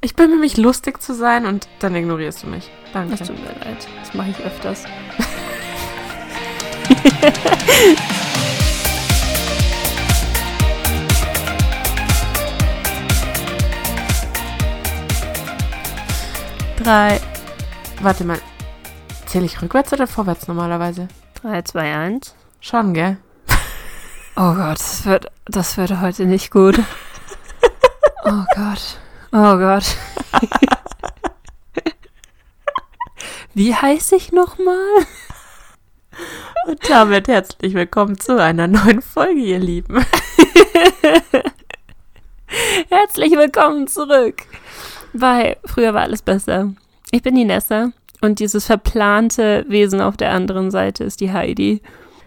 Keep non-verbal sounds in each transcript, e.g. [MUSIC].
Ich bemühe mich, lustig zu sein und dann ignorierst du mich. Danke. Das tut mir leid. Das mache ich öfters. Drei. Warte mal. Zähle ich rückwärts oder vorwärts normalerweise? 3, 2, 1. Schon, gell? Oh Gott, das wird, das wird heute nicht gut. [LAUGHS] Oh Gott. Oh Gott. Wie heiße ich nochmal? Und damit herzlich willkommen zu einer neuen Folge, ihr Lieben. Herzlich willkommen zurück bei Früher war alles besser. Ich bin die Nessa und dieses verplante Wesen auf der anderen Seite ist die Heidi.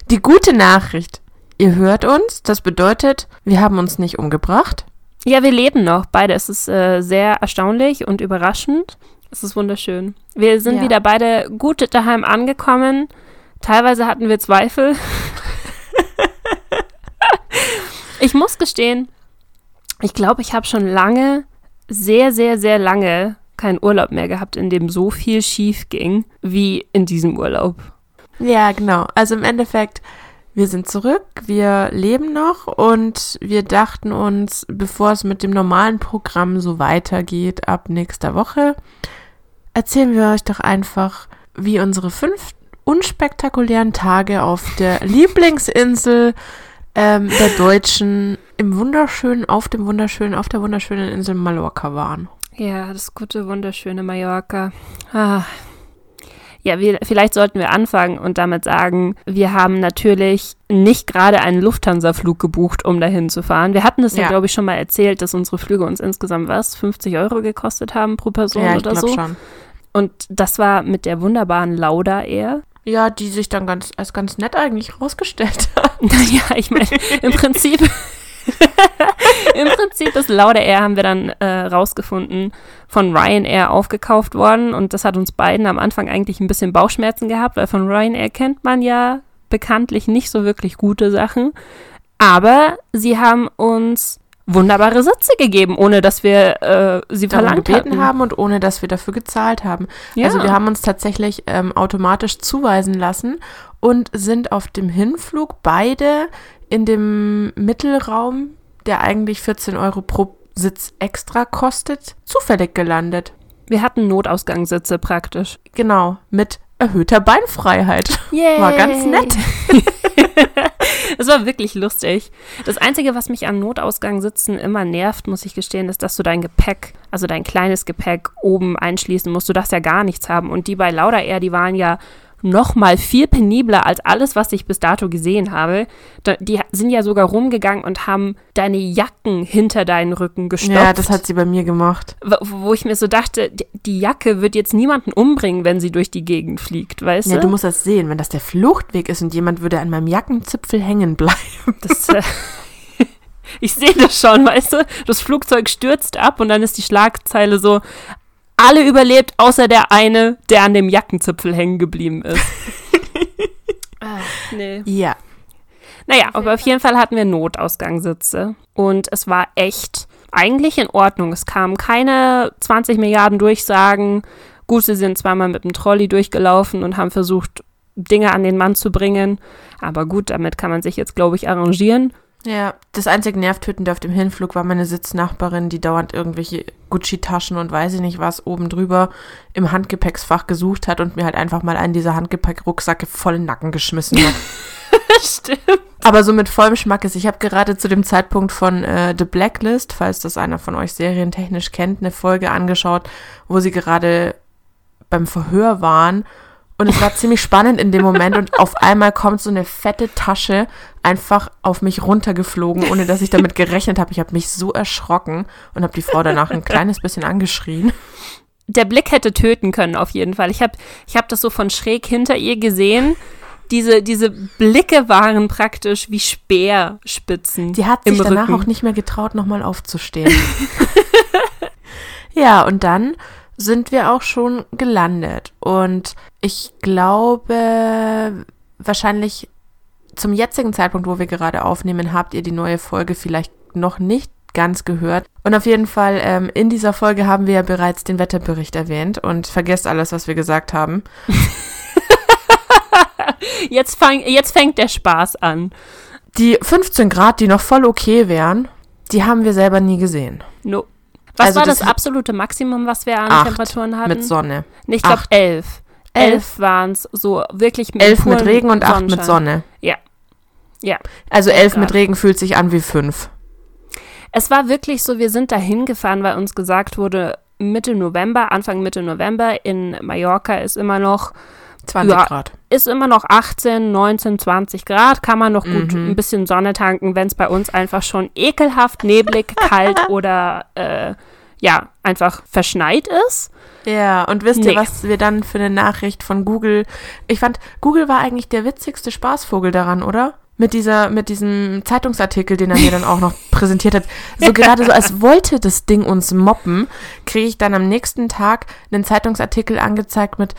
Die gute Nachricht. Ihr hört uns, das bedeutet, wir haben uns nicht umgebracht. Ja, wir leben noch. Beide. Es ist äh, sehr erstaunlich und überraschend. Es ist wunderschön. Wir sind Ja. wieder beide gut daheim angekommen. Teilweise hatten wir Zweifel. [LAUGHS] ich muss gestehen, ich glaube, ich habe schon lange, sehr, sehr, sehr lange keinen Urlaub mehr gehabt, in dem so viel schief ging wie in diesem Urlaub. Ja, genau. Also im Endeffekt, wir sind zurück, wir leben noch und wir dachten uns, bevor es mit dem normalen Programm so weitergeht ab nächster Woche, erzählen wir euch doch einfach, wie unsere fünf unspektakulären Tage auf der [LAUGHS] Lieblingsinsel ähm, der Deutschen im wunderschönen, auf dem wunderschönen, auf der wunderschönen Insel Mallorca waren. Ja, das gute, wunderschöne Mallorca. Ah. Ja, wir, vielleicht sollten wir anfangen und damit sagen, wir haben natürlich nicht gerade einen Lufthansa-Flug gebucht, um dahin zu fahren. Wir hatten es ja, Ja. glaube ich, schon mal erzählt, dass unsere Flüge uns insgesamt was, 50 Euro gekostet haben pro Person ja, ich oder glaube so. schon. Und das war mit der wunderbaren Lauda Air. Ja, die sich dann ganz als ganz nett eigentlich rausgestellt [LAUGHS] hat. [LAUGHS] Naja, ich meine, im Prinzip, [LAUGHS] [LAUGHS] im Prinzip ist Lauda Air, haben wir dann äh, rausgefunden, von Ryanair aufgekauft worden. Und das hat uns beiden am Anfang eigentlich ein bisschen Bauchschmerzen gehabt, weil von Ryanair kennt man ja bekanntlich nicht so wirklich gute Sachen. Aber sie haben uns wunderbare Sitze gegeben, ohne dass wir äh, sie darum verlangt gebeten hatten. haben und ohne dass wir dafür gezahlt haben. Ja. Also wir haben uns tatsächlich ähm, automatisch zuweisen lassen und sind auf dem Hinflug beide in dem Mittelraum, der eigentlich 14 Euro pro Sitz extra kostet, zufällig gelandet. wir hatten Notausgangssitze praktisch. Genau, mit erhöhter Beinfreiheit. Yay. War ganz nett. [LAUGHS] Es war wirklich lustig. Das Einzige, was mich an Notausgangssitzen immer nervt, muss ich gestehen, ist, dass du dein Gepäck, also dein kleines Gepäck oben einschließen musst. Du darfst ja gar nichts haben. Und die bei Lauda Air, die waren ja noch mal viel penibler als alles, was ich bis dato gesehen habe. Die sind ja sogar rumgegangen und haben deine Jacken hinter deinen Rücken gestopft. Ja, das hat sie bei mir gemacht. wo, ich mir so dachte, die, Jacke wird jetzt niemanden umbringen, wenn sie durch die Gegend fliegt, weißt Ja, du? du musst das sehen, wenn das der Fluchtweg ist und jemand würde an meinem Jackenzipfel hängen bleiben. Das, äh, [LAUGHS] ich sehe das schon, weißt du? Das Flugzeug stürzt ab und dann ist die Schlagzeile so, alle überlebt, außer der eine, der an dem Jackenzipfel hängen geblieben ist. [LAUGHS] ah, nee. Ja. Naja, aber auf jeden Fall hatten wir Notausgangssitze und es war echt eigentlich in Ordnung. Es kamen keine 20 Milliarden Durchsagen. Gut, sie sind zweimal mit dem Trolley durchgelaufen und haben versucht, Dinge an den Mann zu bringen. Aber gut, damit kann man sich jetzt, glaube ich, arrangieren. Ja, das einzige Nervtötende auf dem Hinflug war meine Sitznachbarin, die dauernd irgendwelche Gucci-Taschen und weiß ich nicht was oben drüber im Handgepäcksfach gesucht hat und mir halt einfach mal einen dieser Handgepäckrucksäcke voll in den Nacken geschmissen hat. [LAUGHS] Stimmt. Aber so mit vollem Schmackes. Ich habe gerade zu dem Zeitpunkt von äh, The Blacklist, falls das einer von euch serientechnisch kennt, eine Folge angeschaut, wo sie gerade beim Verhör waren. Und es war ziemlich spannend in dem Moment und auf einmal kommt so eine fette Tasche einfach auf mich runtergeflogen, ohne dass ich damit gerechnet habe. Ich habe mich so erschrocken und habe die Frau danach ein kleines bisschen angeschrien. Der Blick hätte töten können, auf jeden Fall. Ich habe ich hab das so von schräg hinter ihr gesehen. Diese, diese Blicke waren praktisch wie Speerspitzen. Die hat sich danach Rücken. auch nicht mehr getraut, nochmal aufzustehen. [LAUGHS] ja, und dann sind wir auch schon gelandet. Und ich glaube, wahrscheinlich zum jetzigen Zeitpunkt, wo wir gerade aufnehmen, habt ihr die neue Folge vielleicht noch nicht ganz gehört. Und auf jeden Fall, ähm, in dieser Folge haben wir ja bereits den Wetterbericht erwähnt und vergesst alles, was wir gesagt haben. [LAUGHS] Jetzt, fang, jetzt fängt der Spaß an. Die 15 Grad, die noch voll okay wären, die haben wir selber nie gesehen. No. Was Also war das, das- absolute Maximum, was wir an Temperaturen hatten? Mit Sonne. Nee, ich glaube elf. Elf. Waren es, so wirklich mit Elf mit Regen und acht mit. Sonne. Ja. Ja. Also elf mit Grad. Regen fühlt sich an wie fünf. Es war wirklich so, wir sind da hingefahren, weil uns gesagt wurde, Mitte November, Anfang Mitte November in Mallorca ist immer noch 20 Ja. Grad. ist immer noch 18, 19, 20 Grad, kann man noch gut Mhm. ein bisschen Sonne tanken, wenn es bei uns einfach schon ekelhaft, neblig, [LAUGHS] kalt oder äh, ja, einfach verschneit ist. Ja, und wisst Nee. ihr, was wir dann für eine Nachricht von Google. Ich fand, Google war eigentlich der witzigste Spaßvogel daran, oder? Mit dieser, mit diesem Zeitungsartikel, den er mir dann auch noch [LAUGHS] präsentiert hat. So gerade so, als [LAUGHS] wollte das Ding uns moppen, kriege ich dann am nächsten Tag einen Zeitungsartikel angezeigt mit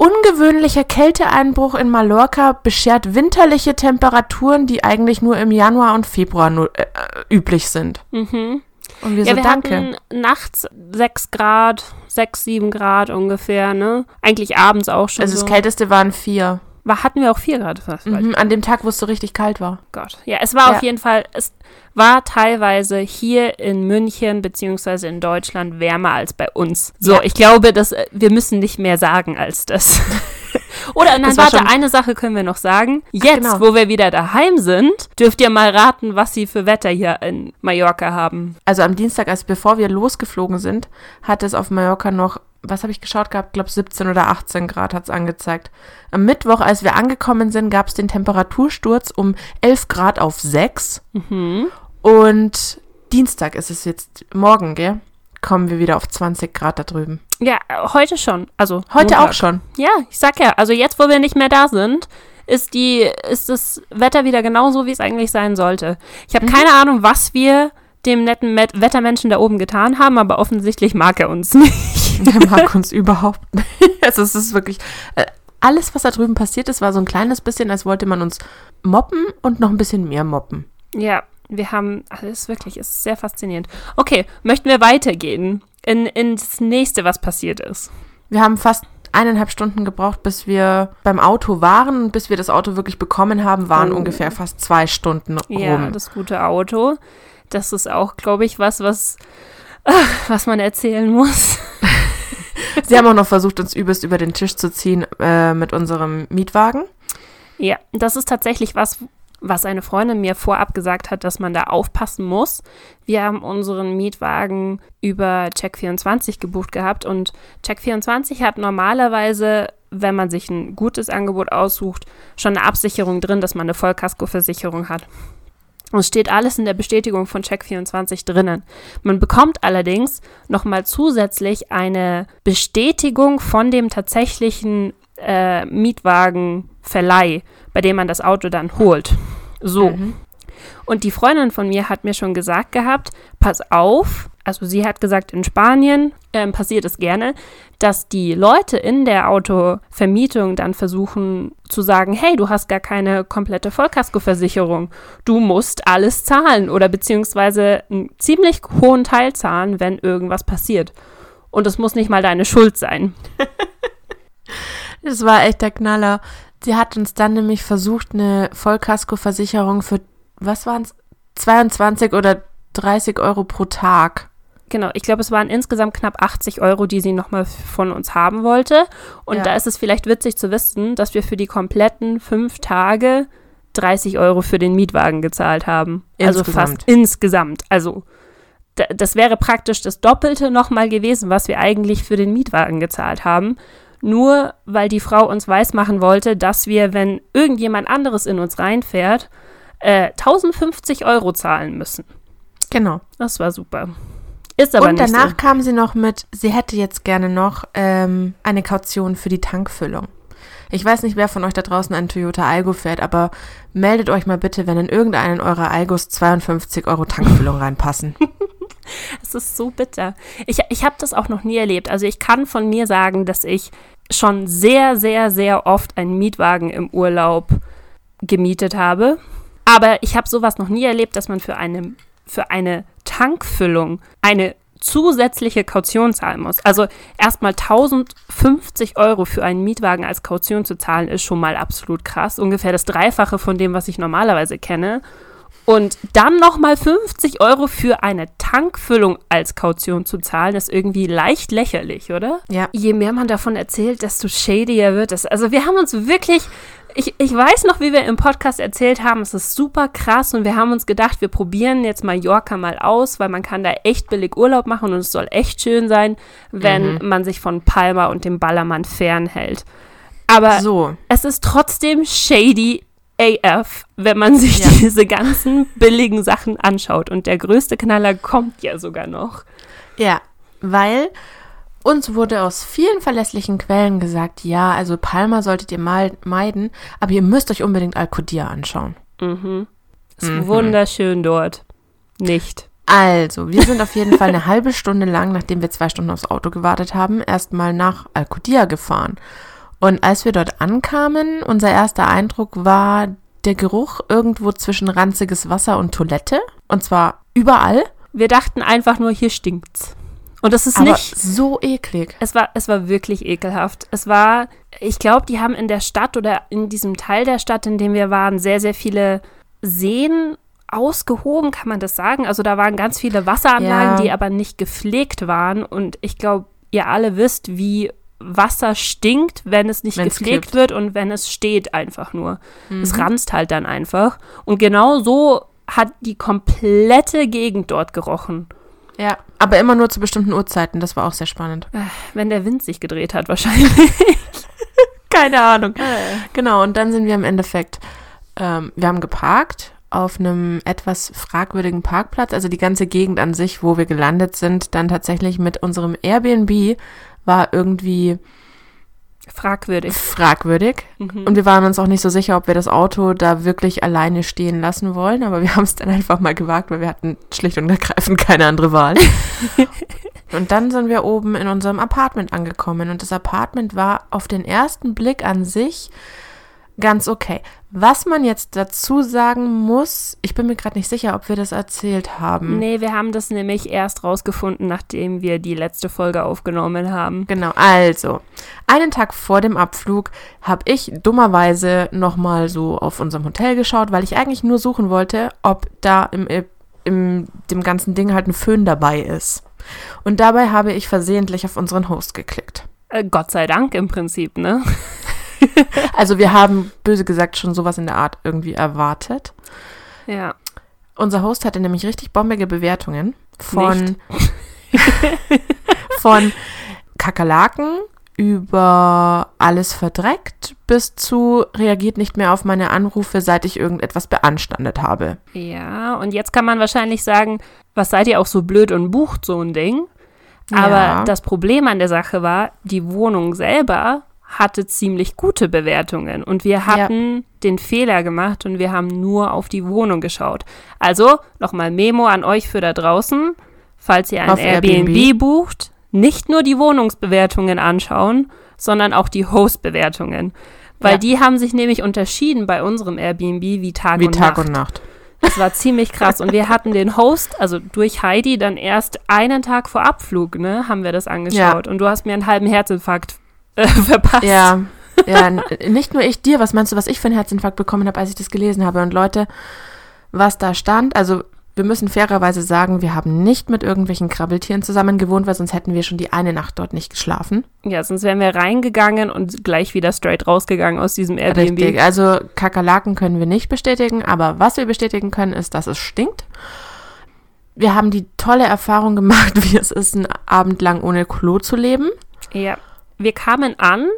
Ungewöhnlicher Kälteeinbruch in Mallorca beschert winterliche Temperaturen, die eigentlich nur im Januar und Februar nur, äh, äh, üblich sind. Mhm. Und wir Ja, so, wir danke. hatten nachts 6 Grad, 6, 7 Grad ungefähr, ne? Eigentlich abends auch schon Also so. das Kälteste waren vier. War, hatten wir auch 4 Grad fast. Mhm, an dem Tag, wo es so richtig kalt war. Gott. Ja, es war Ja. auf jeden Fall, es war teilweise hier in München beziehungsweise in Deutschland wärmer als bei uns. So, Ja. ich glaube, dass äh, wir müssen nicht mehr sagen als das. [LAUGHS] Oder nein, warte, eine Sache können wir noch sagen. Jetzt, genau. wo wir wieder daheim sind, dürft ihr mal raten, was sie für Wetter hier in Mallorca haben. Also am Dienstag, als bevor wir losgeflogen sind, hat es auf Mallorca noch, was habe ich geschaut gehabt? Ich glaube 17 oder 18 Grad hat es angezeigt. Am Mittwoch, als wir angekommen sind, gab es den Temperatursturz um 11 Grad auf 6. Mhm. Und Dienstag ist es jetzt, morgen, gell? Kommen wir wieder auf 20 Grad da drüben. Ja, heute schon. Also Heute Montag. auch schon. Ja, ich sag ja, also jetzt, wo wir nicht mehr da sind, ist die, ist das Wetter wieder genauso, wie es eigentlich sein sollte. Ich habe Mhm. keine Ahnung, was wir dem netten Met Wettermenschen da oben getan haben, aber offensichtlich mag er uns [LAUGHS] nicht. Der mag uns überhaupt nicht. [LAUGHS] Also es ist wirklich, äh, alles, was da drüben passiert ist, war so ein kleines bisschen, als wollte man uns moppen und noch ein bisschen mehr moppen. Ja, wir haben, also es ist wirklich, es ist sehr faszinierend. Okay, möchten wir weitergehen in, ins nächste, was passiert ist? Wir haben fast eineinhalb Stunden gebraucht, bis wir beim Auto waren und bis wir das Auto wirklich bekommen haben, waren Oh. ungefähr fast zwei Stunden Ja, rum. das gute Auto. Das ist auch, glaube ich, was, was, [LAUGHS] was man erzählen muss. [LAUGHS] Sie haben auch noch versucht, uns übelst über den Tisch zu ziehen äh, mit unserem Mietwagen. Ja, das ist tatsächlich was, was eine Freundin mir vorab gesagt hat, dass man da aufpassen muss. Wir haben unseren Mietwagen über Check24 gebucht gehabt und Check24 hat normalerweise, wenn man sich ein gutes Angebot aussucht, schon eine Absicherung drin, dass man eine Vollkaskoversicherung hat. Und Es steht alles in der Bestätigung von Check24 drinnen. Man bekommt allerdings nochmal zusätzlich eine Bestätigung von dem tatsächlichen äh, Mietwagenverleih, bei dem man das Auto dann holt. So. Mhm. Und die Freundin von mir hat mir schon gesagt gehabt, pass auf, also sie hat gesagt, in Spanien ähm, passiert es gerne, dass die Leute in der Autovermietung dann versuchen zu sagen, hey, du hast gar keine komplette Vollkaskoversicherung, du musst alles zahlen oder beziehungsweise einen ziemlich hohen Teil zahlen, wenn irgendwas passiert. Und es muss nicht mal deine Schuld sein. [LAUGHS] Das war echt der Knaller. Sie hat uns dann nämlich versucht, eine Vollkaskoversicherung für, was waren es, 22 oder 30 Euro pro Tag. Genau, ich glaube, es waren insgesamt knapp 80 Euro, die sie nochmal von uns haben wollte. Und Ja. da ist es vielleicht witzig zu wissen, dass wir für die kompletten fünf Tage 30 Euro für den Mietwagen gezahlt haben. Also Insgesamt. fast insgesamt. Also da, das wäre praktisch das Doppelte nochmal gewesen, was wir eigentlich für den Mietwagen gezahlt haben. Nur weil die Frau uns weismachen wollte, dass wir, wenn irgendjemand anderes in uns reinfährt, äh, 1050 Euro zahlen müssen. Genau. Das war super. Ist aber Und danach so. kam sie noch mit, sie hätte jetzt gerne noch ähm, eine Kaution für die Tankfüllung. Ich weiß nicht, wer von euch da draußen einen Toyota Algo fährt, aber meldet euch mal bitte, wenn in irgendeinen eurer Algos 52 Euro Tankfüllung reinpassen. [LAUGHS] [LAUGHS] Es ist so bitter. Ich, ich habe das auch noch nie erlebt. Also ich kann von mir sagen, dass ich schon sehr, sehr, sehr oft einen Mietwagen im Urlaub gemietet habe. Aber ich habe sowas noch nie erlebt, dass man für eine, für eine Tankfüllung eine zusätzliche Kaution zahlen muss. Also erstmal 1050 Euro für einen Mietwagen als Kaution zu zahlen, ist schon mal absolut krass. Ungefähr das Dreifache von dem, was ich normalerweise kenne. Und dann nochmal 50 Euro für eine Tankfüllung als Kaution zu zahlen, ist irgendwie leicht lächerlich, oder? Ja. Je mehr man davon erzählt, desto shadier wird es. Also wir haben uns wirklich, ich, ich weiß noch, wie wir im Podcast erzählt haben, es ist super krass und wir haben uns gedacht, wir probieren jetzt Mallorca mal aus, weil man kann da echt billig Urlaub machen und es soll echt schön sein, wenn Mhm. man sich von Palma und dem Ballermann fernhält. Aber So. es ist trotzdem shady AF, wenn man sich Ja. diese ganzen billigen Sachen anschaut. Und der größte Knaller kommt ja sogar noch. Ja, weil uns wurde aus vielen verlässlichen Quellen gesagt, ja, also Palma solltet ihr mal meiden, aber ihr müsst euch unbedingt Alcudia anschauen. Mhm. Ist Mhm. wunderschön dort. Nicht. Also, wir sind auf jeden Fall eine [LAUGHS] halbe Stunde lang, nachdem wir zwei Stunden aufs Auto gewartet haben, erstmal nach Alcudia gefahren. Und als wir dort ankamen, unser erster Eindruck war der Geruch irgendwo zwischen ranziges Wasser und Toilette. Und zwar überall. Wir dachten einfach nur, hier stinkt's. Und das ist aber nicht. so eklig. Es war, es war wirklich ekelhaft. Es war, ich glaube, die haben in der Stadt oder in diesem Teil der Stadt, in dem wir waren, sehr, sehr viele Seen ausgehoben, kann man das sagen. Also da waren ganz viele Wasseranlagen, Ja. die aber nicht gepflegt waren. Und ich glaube, ihr alle wisst, wie Wasser stinkt, wenn es nicht Wenn's gepflegt kippt. wird und wenn es steht einfach nur. Es Mhm. ranzt halt dann einfach. Und genau so hat die komplette Gegend dort gerochen. Ja, aber immer nur zu bestimmten Uhrzeiten. Das war auch sehr spannend. Wenn der Wind sich gedreht hat, wahrscheinlich. [LAUGHS] Keine Ahnung. Genau, und dann sind wir im Endeffekt, ähm, wir haben geparkt auf einem etwas fragwürdigen Parkplatz. Also die ganze Gegend an sich, wo wir gelandet sind, dann tatsächlich mit unserem Airbnb war irgendwie Fragwürdig. fragwürdig. Mhm. Und wir waren uns auch nicht so sicher, ob wir das Auto da wirklich alleine stehen lassen wollen. Aber wir [LAUGHS] haben es dann einfach mal gewagt, weil wir hatten schlicht und ergreifend keine andere Wahl. [LAUGHS] und dann sind wir oben in unserem Apartment angekommen. Und das Apartment war auf den ersten Blick an sich ganz okay. Was man jetzt dazu sagen muss, ich bin mir gerade nicht sicher, ob wir das erzählt haben. Nee, wir haben das nämlich erst rausgefunden, nachdem wir die letzte Folge aufgenommen haben. Genau, also, einen Tag vor dem Abflug habe ich dummerweise nochmal so auf unserem Hotel geschaut, weil ich eigentlich nur suchen wollte, ob da im, im dem ganzen Ding halt ein Föhn dabei ist. Und dabei habe ich versehentlich auf unseren Host geklickt. Äh, Gott sei Dank im Prinzip, ne? [LAUGHS] [LAUGHS] Also wir haben, böse gesagt, schon sowas in der Art irgendwie erwartet. Ja. Unser Host hatte nämlich richtig bombige Bewertungen von, [LAUGHS] von Kakerlaken über alles verdreckt bis zu reagiert nicht mehr auf meine Anrufe, seit ich irgendetwas beanstandet habe. Ja, und jetzt kann man wahrscheinlich sagen, was seid ihr auch so blöd und bucht so ein Ding? Aber Ja. das Problem an der Sache war, die Wohnung selber hatte ziemlich gute Bewertungen und wir hatten den Fehler gemacht und wir haben nur auf die Wohnung geschaut. Also nochmal Memo an euch für da draußen, falls ihr ein Airbnb, Airbnb. bucht, nicht nur die Wohnungsbewertungen anschauen, sondern auch die Host-Bewertungen. Weil Ja. die haben sich nämlich unterschieden bei unserem Airbnb wie Tag Wie und Tag Nacht. und Nacht. Das war ziemlich krass. Und wir hatten den Host, also durch Heidi, dann erst einen Tag vor Abflug, ne, haben wir das angeschaut. Und du hast mir einen halben Herzinfarkt äh, [LAUGHS] verpasst. Ja, ja, n- nicht nur ich dir, was meinst du, was ich für einen Herzinfarkt bekommen habe, als ich das gelesen habe? Und Leute, was da stand, also wir müssen fairerweise sagen, wir haben nicht mit irgendwelchen Krabbeltieren zusammen gewohnt, weil sonst hätten wir schon die eine Nacht dort nicht geschlafen. Ja, sonst wären wir reingegangen und gleich wieder straight rausgegangen aus diesem Airbnb. Richtig, also Kakerlaken können wir nicht bestätigen, aber was wir bestätigen können, ist, dass es stinkt. Wir haben die tolle Erfahrung gemacht, [LAUGHS] wie es ist, einen Abend lang ohne Klo zu leben. Ja. Wir kamen an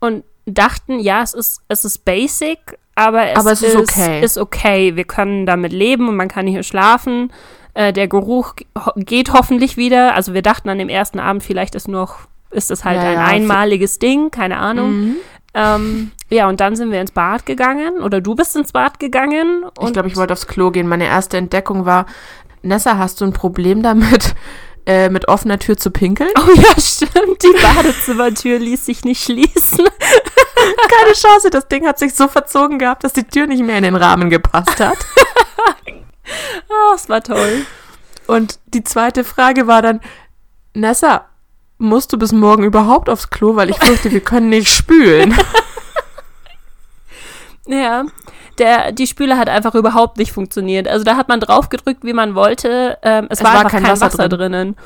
und dachten, ja, es ist, es ist basic, aber es, Aber es ist okay. ist okay. Wir können damit leben und man kann hier schlafen. Äh, der Geruch geht hoffentlich wieder. Also wir dachten an dem ersten Abend, vielleicht ist noch, ist es halt Ja, ein ja, einmaliges Ding, keine Ahnung. Mhm. Ähm, ja, und dann sind wir ins Bad gegangen oder du bist ins Bad gegangen. Ich glaube, ich wollte aufs Klo gehen. Meine erste Entdeckung war, Nessa, hast du ein Problem damit, äh, mit offener Tür zu pinkeln? Oh ja, stimmt. Die [LAUGHS] Badezimmertür ließ sich nicht schließen. [LAUGHS] Keine Chance, das Ding hat sich so verzogen gehabt, dass die Tür nicht mehr in den Rahmen gepasst hat. Oh, [LAUGHS] es war toll. Und die zweite Frage war dann, Nessa, musst du bis morgen überhaupt aufs Klo, weil ich fürchte, wir können nicht spülen. Ja, der, die Spüle hat einfach überhaupt nicht funktioniert. Also da hat man drauf gedrückt, wie man wollte. Ähm, es, Es war, war einfach kein kein, Wasser Wasser, drinnen.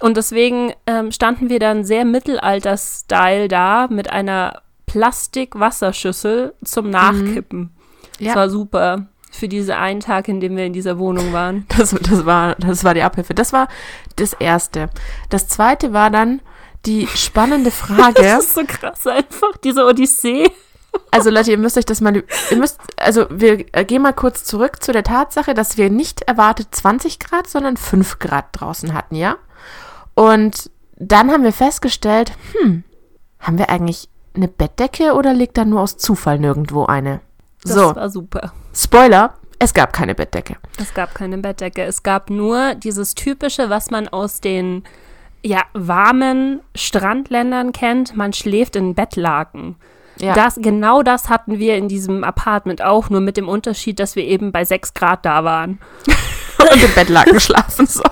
Und deswegen ähm, standen wir dann sehr Mittelalter-Style da mit einer Plastik-Wasserschüssel zum Nachkippen. Das war super für diese einen Tag, in dem wir in dieser Wohnung waren. [LAUGHS] Das, das, war, das war die Abhilfe. Das war das Erste. Das Zweite war dann die spannende [LAUGHS] Frage. Das ist so krass einfach, diese Odyssee. Also Leute, ihr müsst euch das mal, ihr müsst, also wir äh, gehen mal kurz zurück zu der Tatsache, dass wir nicht erwartet 20 Grad, sondern 5 Grad draußen hatten, ja? Und dann haben wir festgestellt, hm, haben wir eigentlich eine Bettdecke oder liegt da nur aus Zufall nirgendwo eine? Das so, war super. Spoiler, es gab keine Bettdecke. Es gab keine Bettdecke. Es gab nur dieses typische, was man aus den ja, warmen Strandländern kennt. Man schläft in Bettlaken. Ja. Das, genau das hatten wir in diesem Apartment auch, nur mit dem Unterschied, dass wir eben bei 6 Grad da waren. [LAUGHS] und im Bettlaken schlafen soll.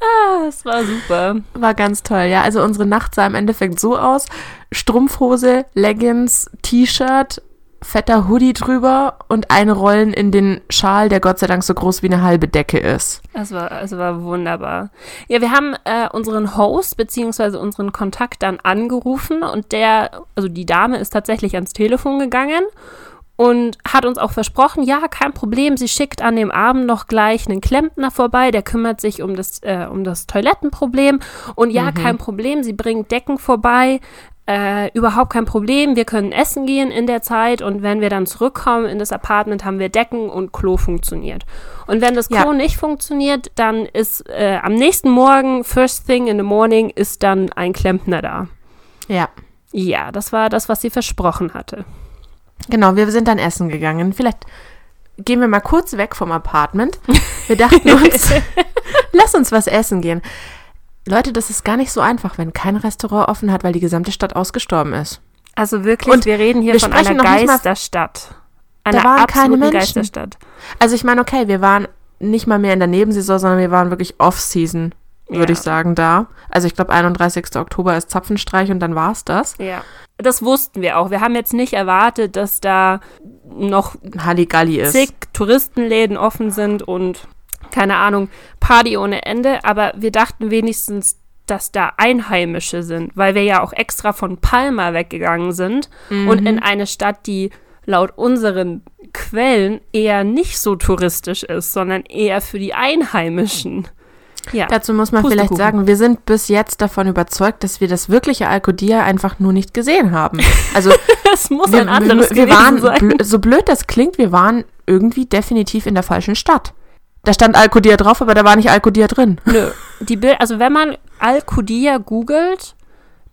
Ah, das war super. War ganz toll, ja. Also unsere Nacht sah im Endeffekt so aus. Strumpfhose, Leggings, T-Shirt, fetter Hoodie drüber und einrollen in den Schal, der Gott sei Dank so groß wie eine halbe Decke ist. Das war, das war wunderbar. Ja, wir haben äh, unseren Host beziehungsweise unseren Kontakt dann angerufen und der, also die Dame ist tatsächlich ans Telefon gegangen und hat uns auch versprochen, ja, kein Problem, sie schickt an dem Abend noch gleich einen Klempner vorbei, der kümmert sich um das, äh, um das Toilettenproblem und ja, kein Problem, sie bringt Decken vorbei, äh, überhaupt kein Problem, wir können essen gehen in der Zeit und wenn wir dann zurückkommen in das Apartment, haben wir Decken und Klo funktioniert. Und wenn das Klo Ja. nicht funktioniert, dann ist äh, am nächsten Morgen, first thing in the morning, ist dann ein Klempner da. Ja. Ja, das war das, was sie versprochen hatte. Genau, wir sind dann essen gegangen. Vielleicht gehen wir mal kurz weg vom Apartment. Wir dachten [LAUGHS] uns, [LAUGHS] lass uns was essen gehen. Leute, das ist gar nicht so einfach, wenn kein Restaurant offen hat, weil die gesamte Stadt ausgestorben ist. Also wirklich, Und wir reden hier wir von einer Geisterstadt. Einer waren keine Menschen. Geisterstadt. Also ich meine, okay, wir waren nicht mal mehr in der Nebensaison, sondern wir waren wirklich Off-Season, würde Ja. ich sagen, da. Also ich glaube, 31. Oktober ist Zapfenstreich und dann war's das. Ja. Das wussten wir auch. Wir haben jetzt nicht erwartet, dass da noch Halligalli ist. zig Touristenläden offen sind und keine Ahnung, Party ohne Ende, aber wir dachten wenigstens, dass da Einheimische sind, weil wir ja auch extra von Palma weggegangen sind und in eine Stadt, die laut unseren Quellen eher nicht so touristisch ist, sondern eher für die Einheimischen. Ja, Dazu muss man vielleicht sagen, wir sind bis jetzt davon überzeugt, dass wir das wirkliche Alkodia einfach nur nicht gesehen haben. Also [LAUGHS] das muss wir, ein anderes wir, wir waren, sein. so blöd das klingt, wir waren irgendwie definitiv in der falschen Stadt. Da stand Alkodia drauf, aber da war nicht Alkodia drin. Nö. Die Bild also wenn man Al-Qudiyya googelt,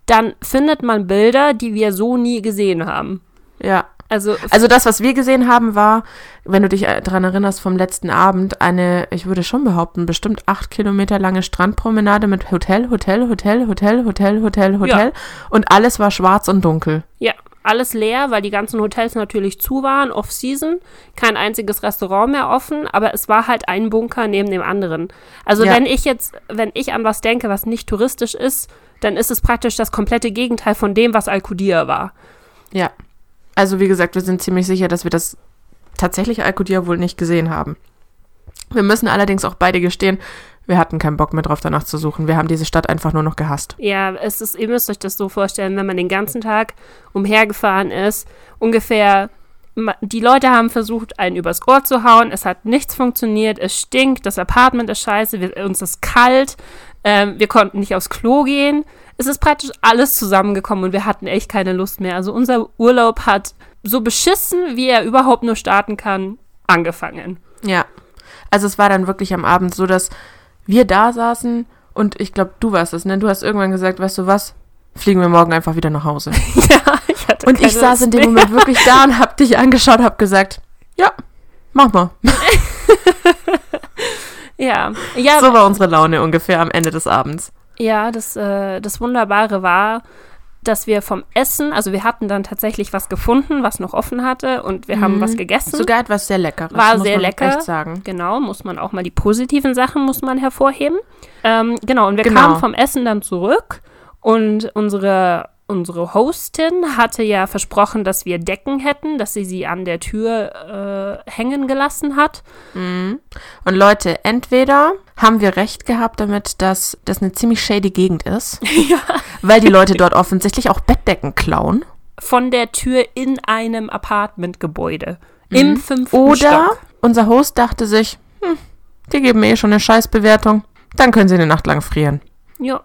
dann findet man Bilder, die wir so nie gesehen haben. Ja. Also, Also das, was wir gesehen haben, war, wenn du dich äh, daran erinnerst, vom letzten Abend, eine, ich würde schon behaupten, bestimmt acht Kilometer lange Strandpromenade mit Hotel, Hotel, Hotel, Hotel, Hotel, Hotel, Hotel. Und alles war schwarz und dunkel. ja, alles leer, weil die ganzen Hotels natürlich zu waren, off-season, kein einziges Restaurant mehr offen, aber es war halt ein Bunker neben dem anderen. Also Ja. wenn ich jetzt, wenn ich an was denke, was nicht touristisch ist, dann ist es praktisch das komplette Gegenteil von dem, was Al-Qudiyya war. Ja. Also wie gesagt, wir sind ziemlich sicher, dass wir das tatsächlich Alkodia wohl nicht gesehen haben. Wir müssen allerdings auch beide gestehen, wir hatten keinen Bock mehr drauf, danach zu suchen. Wir haben diese Stadt einfach nur noch gehasst. Ja, es ist, ihr müsst euch das so vorstellen, wenn man den ganzen Tag umhergefahren ist, ungefähr, die Leute haben versucht, einen übers Ohr zu hauen, es hat nichts funktioniert, es stinkt, das Apartment ist scheiße, wir, uns ist kalt, ähm, wir konnten nicht aufs Klo gehen. Es ist praktisch alles zusammengekommen und wir hatten echt keine Lust mehr. Also unser Urlaub hat so beschissen, wie er überhaupt nur starten kann, angefangen. Ja. Also es war dann wirklich am Abend so, dass wir da saßen und ich glaube, du warst es, ne? Du hast irgendwann gesagt, weißt du was? Fliegen wir morgen einfach wieder nach Hause. [LAUGHS] ja, ich hatte Und ich saß in dem mehr. Moment wirklich da und hab dich angeschaut, hab gesagt, ja, mach mal. [LAUGHS] Ja, ja So war unsere Laune ungefähr am Ende des Abends. Ja, das, äh, das Wunderbare war, dass wir vom Essen, also wir hatten dann tatsächlich was gefunden, was noch offen hatte und wir haben Mhm. was gegessen. Sogar etwas sehr Leckeres. War sehr lecker. Genau, muss man auch mal die positiven Sachen muss man hervorheben. Ähm, genau, und wir Genau. kamen vom Essen dann zurück und unsere, unsere Hostin hatte ja versprochen, dass wir Decken hätten, dass sie sie an der Tür äh, hängen gelassen hat. Mhm. Und Leute, entweder haben wir recht gehabt damit, dass das eine ziemlich shady Gegend ist, [LAUGHS] ja. weil die Leute dort offensichtlich auch Bettdecken klauen. Von der Tür in einem Apartmentgebäude. Im fünften Oder Stock. unser Host dachte sich, hm, die geben mir eh schon eine Scheißbewertung. Dann können sie eine Nacht lang frieren. Ja.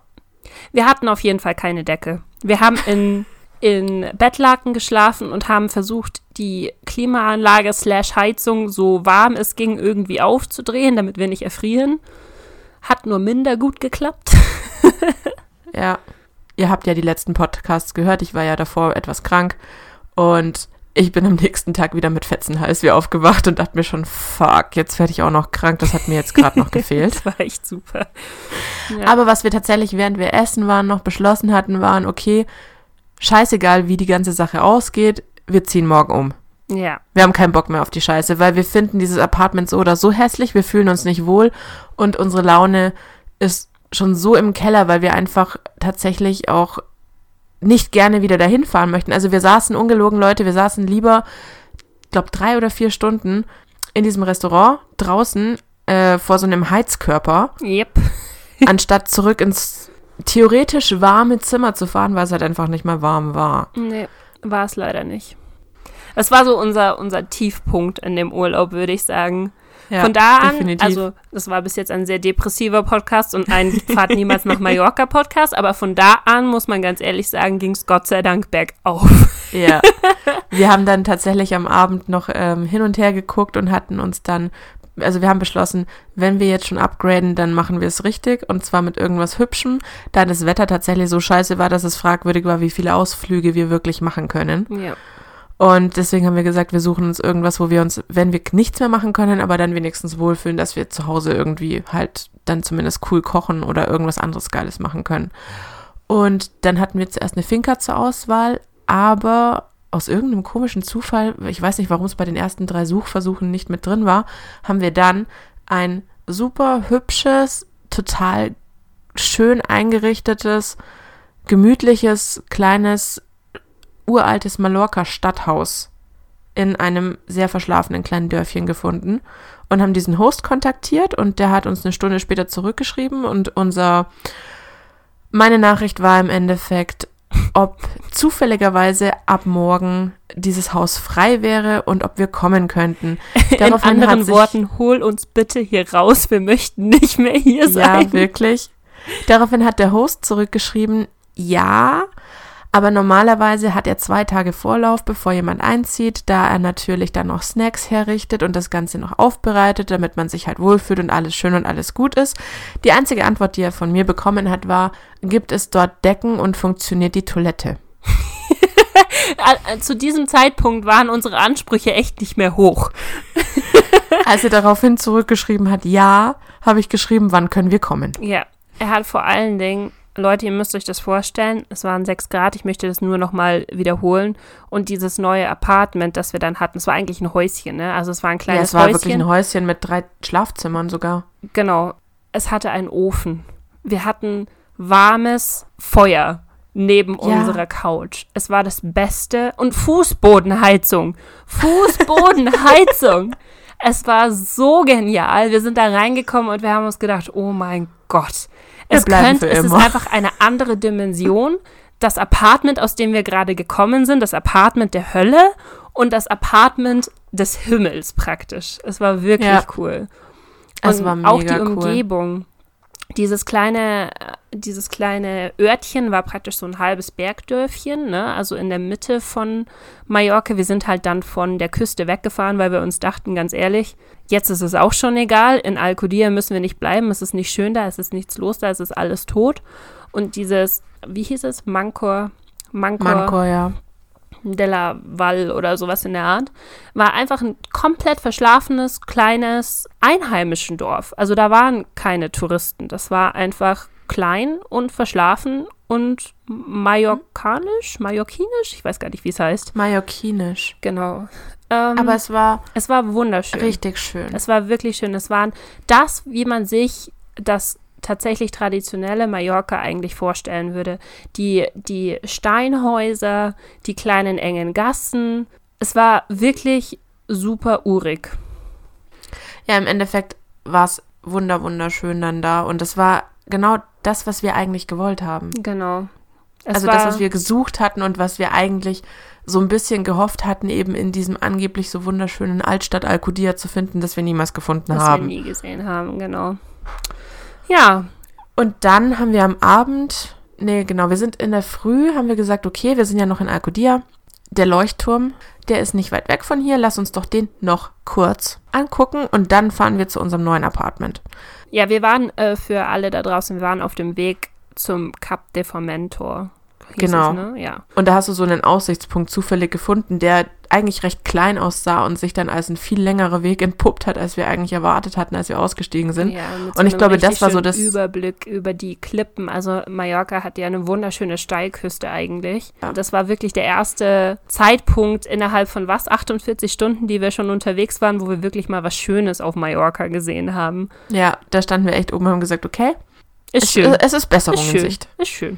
Wir hatten auf jeden Fall keine Decke. Wir haben in, in Bettlaken geschlafen und haben versucht, die Klimaanlage slash Heizung so warm es ging irgendwie aufzudrehen, damit wir nicht erfrieren. Hat nur minder gut geklappt. [LAUGHS] Ja. Ihr habt ja die letzten Podcasts gehört. Ich war ja davor etwas krank. Und ich bin am nächsten Tag wieder mit Fetzenhals wie aufgewacht und dachte mir schon, fuck, jetzt werde ich auch noch krank. Das hat mir jetzt gerade noch [LAUGHS] gefehlt. Das war echt super. Ja. Aber was wir tatsächlich, während wir essen waren, noch beschlossen hatten, waren, okay, scheißegal, wie die ganze Sache ausgeht, wir ziehen morgen um. ja. Wir haben keinen Bock mehr auf die Scheiße, weil wir finden dieses Apartment so oder so hässlich, wir fühlen uns nicht wohl und unsere Laune ist schon so im Keller, weil wir einfach tatsächlich auch nicht gerne wieder dahin fahren möchten. Also wir saßen ungelogen, Leute, wir saßen lieber, ich glaube, drei oder vier Stunden in diesem Restaurant draußen äh, vor so einem Heizkörper Yep. [LAUGHS] [LAUGHS] anstatt zurück ins theoretisch warme Zimmer zu fahren, weil es halt einfach nicht mehr warm war. Nee, war es leider nicht. Das war so unser, unser Tiefpunkt in dem Urlaub, würde ich sagen. Ja, Von da an, definitiv. also das war bis jetzt ein sehr depressiver Podcast und ein [LAUGHS] Fahrt niemals nach Mallorca Podcast, aber von da an, muss man ganz ehrlich sagen, ging es Gott sei Dank bergauf. Ja. [LAUGHS] Wir haben dann tatsächlich am Abend noch ähm, hin und her geguckt und hatten uns dann, also wir haben beschlossen, wenn wir jetzt schon upgraden, dann machen wir es richtig und zwar mit irgendwas Hübschem, da das Wetter tatsächlich so scheiße war, dass es fragwürdig war, wie viele Ausflüge wir wirklich machen können. Ja. Und deswegen haben wir gesagt, wir suchen uns irgendwas, wo wir uns, wenn wir nichts mehr machen können, aber dann wenigstens wohlfühlen, dass wir zu Hause irgendwie halt dann zumindest cool kochen oder irgendwas anderes Geiles machen können. Und dann hatten wir zuerst eine Finca zur Auswahl, aber aus irgendeinem komischen Zufall, ich weiß nicht, warum es bei den ersten drei Suchversuchen nicht mit drin war, haben wir dann ein super hübsches, total schön eingerichtetes, gemütliches, kleines, uraltes Mallorca-Stadthaus in einem sehr verschlafenen kleinen Dörfchen gefunden und haben diesen Host kontaktiert und der hat uns eine Stunde später zurückgeschrieben und unser meine Nachricht war im Endeffekt, ob zufälligerweise ab morgen dieses Haus frei wäre und ob wir kommen könnten. [LAUGHS] In Daraufhin anderen hat sich- Worten, hol uns bitte hier raus, wir möchten nicht mehr hier sein. Ja, wirklich. Daraufhin hat der Host zurückgeschrieben, ja, aber normalerweise hat er zwei Tage Vorlauf, bevor jemand einzieht, da er natürlich dann noch Snacks herrichtet und das Ganze noch aufbereitet, damit man sich halt wohlfühlt und alles schön und alles gut ist. Die einzige Antwort, die er von mir bekommen hat, war, gibt es dort Decken und funktioniert die Toilette? [LAUGHS] Äh, äh, Zu diesem Zeitpunkt waren unsere Ansprüche echt nicht mehr hoch. [LAUGHS] [LAUGHS] Als er daraufhin zurückgeschrieben hat, ja, habe ich geschrieben, wann können wir kommen? Ja, er hat vor allen Dingen, Leute, ihr müsst euch das vorstellen, es waren sechs Grad, ich möchte das nur nochmal wiederholen. Und dieses neue Apartment, das wir dann hatten, es war eigentlich ein Häuschen, ne? Also es war ein Ja, kleines es war Häuschen. wirklich ein Häuschen mit drei Schlafzimmern sogar. Genau. Es hatte einen Ofen. Wir hatten warmes Feuer neben Ja. unserer Couch. Es war das Beste. Und Fußbodenheizung. Fußbodenheizung. [LAUGHS] es war so genial. Wir sind da reingekommen und wir haben uns gedacht, oh mein Gott. Es, könnte, es ist einfach eine andere Dimension. Das Apartment, aus dem wir gerade gekommen sind, das Apartment der Hölle und das Apartment des Himmels praktisch. Es war wirklich Ja. cool. Es Und war mega auch die cool. Dieses kleine, äh, dieses kleine Örtchen war praktisch so ein halbes Bergdörfchen, ne? Also in der Mitte von Mallorca. Wir sind halt dann von der Küste weggefahren, weil wir uns dachten, ganz ehrlich, jetzt ist es auch schon egal. In Alcudia müssen wir nicht bleiben. Es ist nicht schön da, es ist nichts los da, es ist alles tot. Und dieses, wie hieß es? Mancor. Mancor. Mancor, ja. De la Val oder sowas in der Art, war einfach ein komplett verschlafenes, kleines Einheimischen Dorf. Also da waren keine Touristen. Das war einfach klein und verschlafen und mallorcanisch, mallorquinisch, ich weiß gar nicht, wie es heißt. Mallorquinisch. Genau. Ähm, Aber es war es war wunderschön. richtig schön. Es war wirklich schön. Es waren das, wie man sich das tatsächlich traditionelle Mallorca eigentlich vorstellen würde. Die, die Steinhäuser, die kleinen engen Gassen. Es war wirklich super urig. Ja, im Endeffekt war es wunder wunderschön dann da und es war genau das, was wir eigentlich gewollt haben. Genau. Es also das, was wir gesucht hatten und was wir eigentlich so ein bisschen gehofft hatten, eben in diesem angeblich so wunderschönen Altstadt Alcudia zu finden, das wir niemals gefunden was haben. wir nie gesehen haben, genau. Ja, Und dann haben wir am Abend, nee, genau, wir sind in der Früh, haben wir gesagt, okay, wir sind ja noch in Alcudia. Der Leuchtturm, der ist nicht weit weg von hier, lass uns doch den noch kurz angucken und dann fahren wir zu unserem neuen Apartment. ja, wir waren äh, für alle da draußen, wir waren auf dem Weg zum Cap de Formentor. Genau. Ne? Ja. Und da hast du so einen Aussichtspunkt zufällig gefunden, der eigentlich recht klein aussah und sich dann als ein viel längerer Weg entpuppt hat, als wir eigentlich erwartet hatten, als wir ausgestiegen sind. Ja, mit Und ich glaube, das war so das- Überblick über die Klippen. Also Mallorca hat ja eine wunderschöne Steilküste eigentlich. Ja. Das war wirklich der erste Zeitpunkt innerhalb von was 48 Stunden, die wir schon unterwegs waren, wo wir wirklich mal was Schönes auf Mallorca gesehen haben. Ja, da standen wir echt oben und haben gesagt, okay, Ist es, schön. es ist Besserung Ist in schön. Sicht. Ist schön.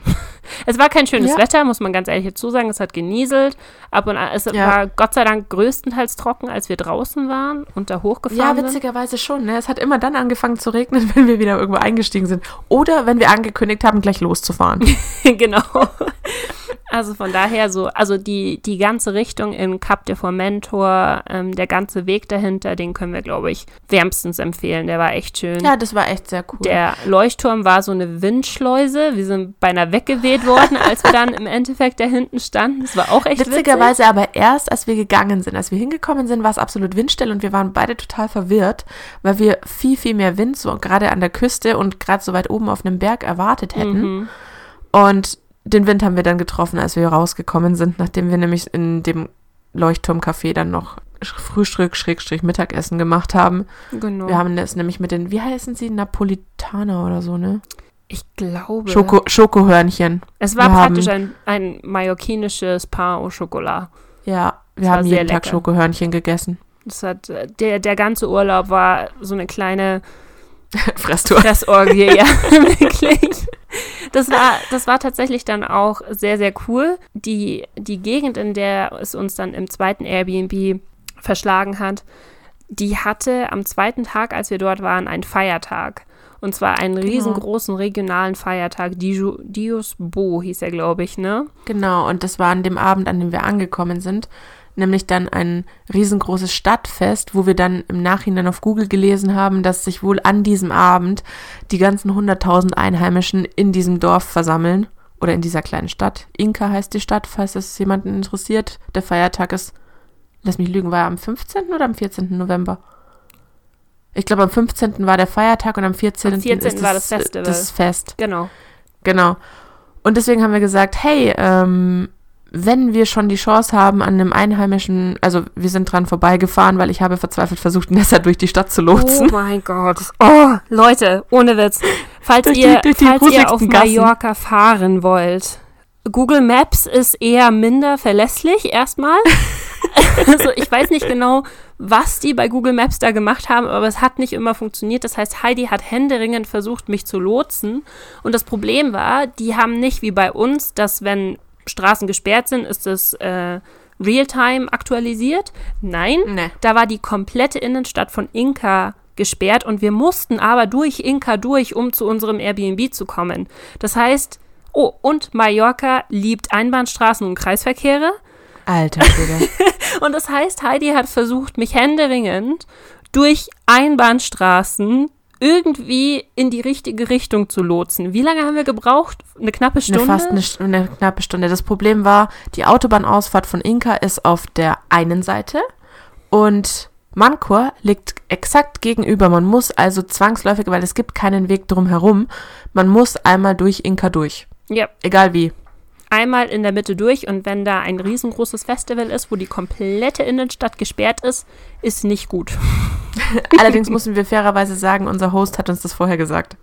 Es war kein schönes Ja. Wetter, muss man ganz ehrlich dazu sagen. Es hat genieselt. Ab und an, es Ja. war Gott sei Dank größtenteils trocken, als wir draußen waren und da Ja, hochgefahren sind. witzigerweise schon. Ne? Es hat immer dann angefangen zu regnen, [LAUGHS] wenn wir wieder irgendwo eingestiegen sind. Oder wenn wir angekündigt haben, gleich loszufahren. [LAUGHS] genau. Also von daher so, also die, die ganze Richtung in Cap de Formentor, ähm, der ganze Weg dahinter, den können wir, glaube ich, wärmstens empfehlen. Der war echt schön. ja, das war echt sehr cool. Der Leuchtturm war so eine Windschleuse. Wir sind beinahe weggeweht worden, als wir dann im Endeffekt da hinten standen. Das war auch echt witzig. Witzigerweise aber erst, als wir gegangen sind, als wir hingekommen sind, war es absolut windstill und wir waren beide total verwirrt, weil wir viel, viel mehr Wind, so gerade an der Küste und gerade so weit oben auf einem Berg erwartet hätten. Mhm. Und den Wind haben wir dann getroffen, als wir rausgekommen sind, nachdem wir nämlich in dem Leuchtturmcafé dann noch Frühstück, Schrägstrich, Mittagessen gemacht haben. Genau. Wir haben das nämlich mit den, wie heißen sie, Napolitaner oder so, ne? ich glaube. Schoko, Schokohörnchen. es war wir praktisch haben- ein, ein mallorquinisches Pain au Chocolat. Ja, wir Das haben sehr jeden Tag lecker. Schokohörnchen gegessen. Das hat, äh, der, der ganze Urlaub war so eine kleine [LAUGHS] Fresstour. Fressorgie, ja, [LAUGHS] wirklich. Das war, das war tatsächlich dann auch sehr, sehr cool. Die, die Gegend, in der es uns dann im zweiten Airbnb verschlagen hat, die hatte am zweiten Tag, als wir dort waren, einen Feiertag. Und zwar einen riesengroßen regionalen Feiertag. Diju- Dios Bo hieß er, glaube ich, ne? Genau, und das war an dem Abend, an dem wir angekommen sind, nämlich dann ein riesengroßes Stadtfest, wo wir dann im Nachhinein auf Google gelesen haben, dass sich wohl an diesem Abend die ganzen 100.000 Einheimischen in diesem Dorf versammeln oder in dieser kleinen Stadt. Inka heißt die Stadt, falls es jemanden interessiert. Der Feiertag ist, lass mich lügen, war er am 15. oder am 14. November? Ich glaube, am 15. war der Feiertag und am 14. Am 14. ist war das Festival. Das Fest. Genau. Genau. Und deswegen haben wir gesagt, hey, ähm, wenn wir schon die Chance haben, an einem einheimischen, also wir sind dran vorbeigefahren, weil ich habe verzweifelt versucht, [LAUGHS] Nessa durch die Stadt zu Oh lotsen. mein Gott. Oh, Leute, ohne Witz. Falls Durch die- ihr, durch die falls ihr auf gruseligsten Gassen. Mallorca fahren wollt, Google Maps ist eher minder verlässlich erstmal. [LAUGHS] [LAUGHS] also ich weiß nicht genau, was die bei Google Maps da gemacht haben, aber es hat nicht immer funktioniert. Das heißt, Heidi hat händeringend versucht, mich zu lotsen. Und das Problem war, die haben nicht wie bei uns, dass wenn Straßen gesperrt sind, ist es äh, Realtime aktualisiert. Nein, Nee. da war die komplette Innenstadt von Inka gesperrt und wir mussten aber durch Inka durch, um zu unserem Airbnb zu kommen. Das heißt, oh, und Mallorca liebt Einbahnstraßen und Kreisverkehre. Alter Schwede. [LAUGHS] Und das heißt, Heidi hat versucht, mich händeringend durch Einbahnstraßen irgendwie in die richtige Richtung zu lotsen. Wie lange haben wir gebraucht? Eine knappe eine, Stunde? fast eine, eine knappe Stunde. Das Problem war, die Autobahnausfahrt von Inka ist auf der einen Seite und Mancor liegt exakt gegenüber. Man muss also zwangsläufig, weil es gibt keinen Weg drum herum, man muss einmal durch Inka durch. ja, Egal wie. Einmal in der Mitte durch und wenn da ein riesengroßes Festival ist, wo die komplette Innenstadt gesperrt ist, ist nicht gut. [LAUGHS] Allerdings müssen wir fairerweise sagen, unser Host hat uns das vorher gesagt.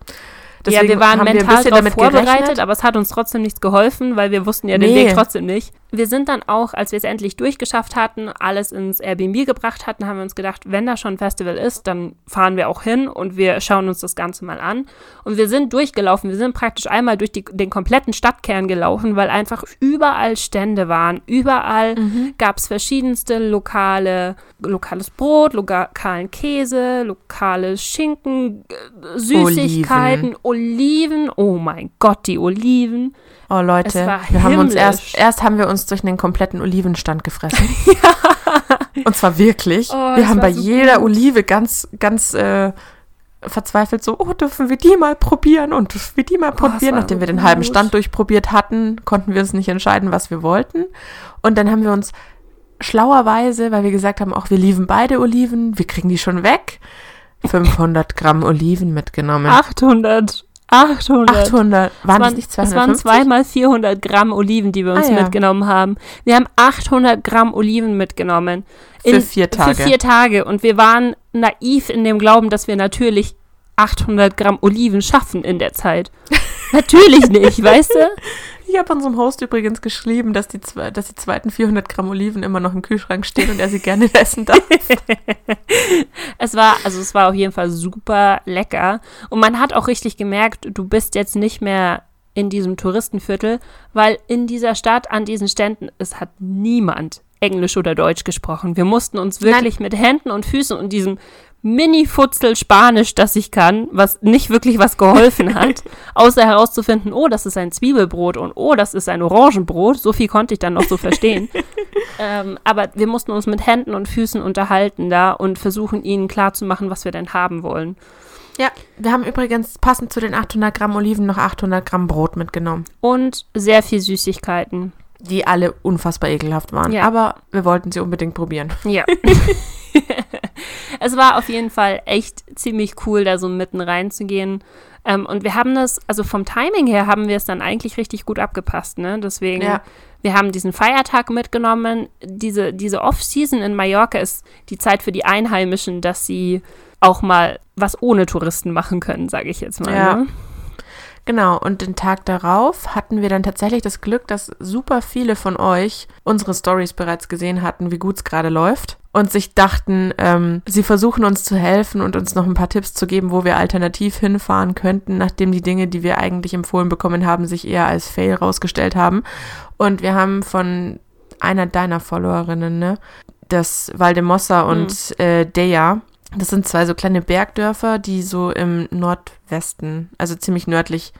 ja, wir waren wir mental damit vorbereitet, gerechnet. aber es hat uns trotzdem nichts geholfen, weil wir wussten ja den Nee. Weg trotzdem nicht. Wir sind dann auch, als wir es endlich durchgeschafft hatten, alles ins Airbnb gebracht hatten, haben wir uns gedacht, wenn da schon ein Festival ist, dann fahren wir auch hin und wir schauen uns das Ganze mal an. Und wir sind durchgelaufen, wir sind praktisch einmal durch die, den kompletten Stadtkern gelaufen, weil einfach überall Stände waren. Überall gab es verschiedenste lokale, lokales Brot, lokalen Käse, lokale Schinken, äh, Süßigkeiten, Oliven. Oh mein Gott, die Oliven. Oh Leute, wir haben uns erst, erst haben wir uns durch einen kompletten Olivenstand gefressen. [LAUGHS] Und zwar wirklich. Oh, wir haben bei so jeder gut. Olive ganz, ganz äh, verzweifelt so, oh, dürfen wir die mal probieren und dürfen wir die mal Oh, probieren. war Nachdem wir den halben. Stand durchprobiert hatten, konnten wir uns nicht entscheiden, was wir wollten. Und dann haben wir uns schlauerweise, weil wir gesagt haben, auch wir lieben beide Oliven, wir kriegen die schon weg, 500 Gramm Oliven mitgenommen. 800. 800. 800, waren es es nicht es waren 250? zweimal 400 Gramm Oliven, die wir uns Ah, ja. mitgenommen haben. Wir haben 800 Gramm Oliven mitgenommen. Für vier Tage. Für vier Tage. Und wir waren naiv in dem Glauben, dass wir natürlich 800 Gramm Oliven schaffen in der Zeit. [LAUGHS] [LAUGHS] natürlich nicht, weißt du? Ich habe unserem Host übrigens geschrieben, dass die, dass die zweiten 400 Gramm Oliven immer noch im Kühlschrank stehen und er sie gerne essen darf. [LAUGHS] Es war, also es war auf jeden Fall super lecker. Und man hat auch richtig gemerkt, du bist jetzt nicht mehr in diesem Touristenviertel, weil in dieser Stadt, an diesen Ständen, es hat niemand Englisch oder Deutsch gesprochen. Wir mussten uns wirklich mit Händen und Füßen und diesem Mini-Futzel Spanisch, das ich kann, was nicht wirklich was geholfen hat, [LAUGHS] außer herauszufinden, oh, das ist ein Zwiebelbrot und oh, das ist ein Orangenbrot. So viel konnte ich dann noch so verstehen. [LAUGHS] ähm, aber wir mussten uns mit Händen und Füßen unterhalten da und versuchen, ihnen klarzumachen, was wir denn haben wollen. Ja, wir haben übrigens passend zu den 800 Gramm Oliven noch 800 Gramm Brot mitgenommen, Und sehr viel Süßigkeiten. die alle unfassbar ekelhaft waren. Ja. Aber wir wollten sie unbedingt probieren. Ja. [LAUGHS] es war auf jeden Fall echt ziemlich cool, da so mitten reinzugehen. Ähm, und wir haben das, also vom Timing her haben wir es dann eigentlich richtig gut abgepasst, ne? Deswegen, Ja. wir haben diesen Feiertag mitgenommen. Diese, diese Off-Season in Mallorca ist die Zeit für die Einheimischen, dass sie auch mal was ohne Touristen machen können, sage ich jetzt mal. Ja. Ne? Genau, und den Tag darauf hatten wir dann tatsächlich das Glück, dass super viele von euch unsere Stories bereits gesehen hatten, wie gut es gerade läuft. Und sich dachten, ähm, sie versuchen uns zu helfen und uns noch ein paar Tipps zu geben, wo wir alternativ hinfahren könnten, nachdem die Dinge, die wir eigentlich empfohlen bekommen haben, sich eher als Fail rausgestellt haben. Und wir haben von einer deiner Followerinnen, ne, das Valdemossa und äh, Deja, das sind zwei so kleine Bergdörfer, die so im Nordwesten, also ziemlich nördlich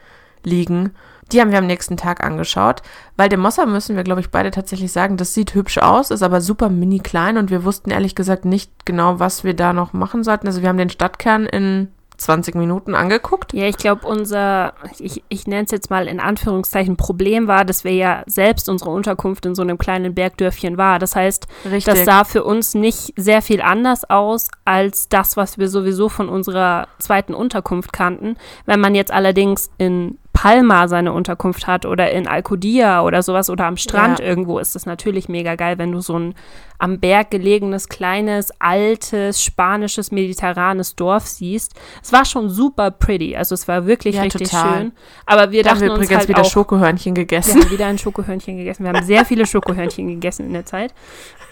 liegen. Die haben wir am nächsten Tag angeschaut. Valdemossa müssen wir, glaube ich, beide tatsächlich sagen, das sieht hübsch aus, ist aber super mini klein und wir wussten ehrlich gesagt nicht genau, was wir da noch machen sollten. Also wir haben den Stadtkern in 20 Minuten angeguckt. Ja, ich glaube, unser, ich, ich nenne es jetzt mal in Anführungszeichen, Problem war, dass wir ja selbst unsere Unterkunft in so einem kleinen Bergdörfchen war. Das heißt, Richtig. das sah für uns nicht sehr viel anders aus als das, was wir sowieso von unserer zweiten Unterkunft kannten. Wenn man jetzt allerdings in Palma seine Unterkunft hat oder in Alcudia oder sowas oder am Strand Ja. irgendwo, ist das natürlich mega geil, wenn du so ein am Berg gelegenes, kleines, altes, spanisches, mediterranes Dorf siehst. Es war schon super pretty, also es war wirklich Ja, richtig total. schön. Aber wir da haben dachten wir uns übrigens halt wieder auch, Schokohörnchen wir gegessen. haben wieder ein Schokohörnchen gegessen. Wir haben sehr viele Schokohörnchen [LAUGHS] gegessen in der Zeit.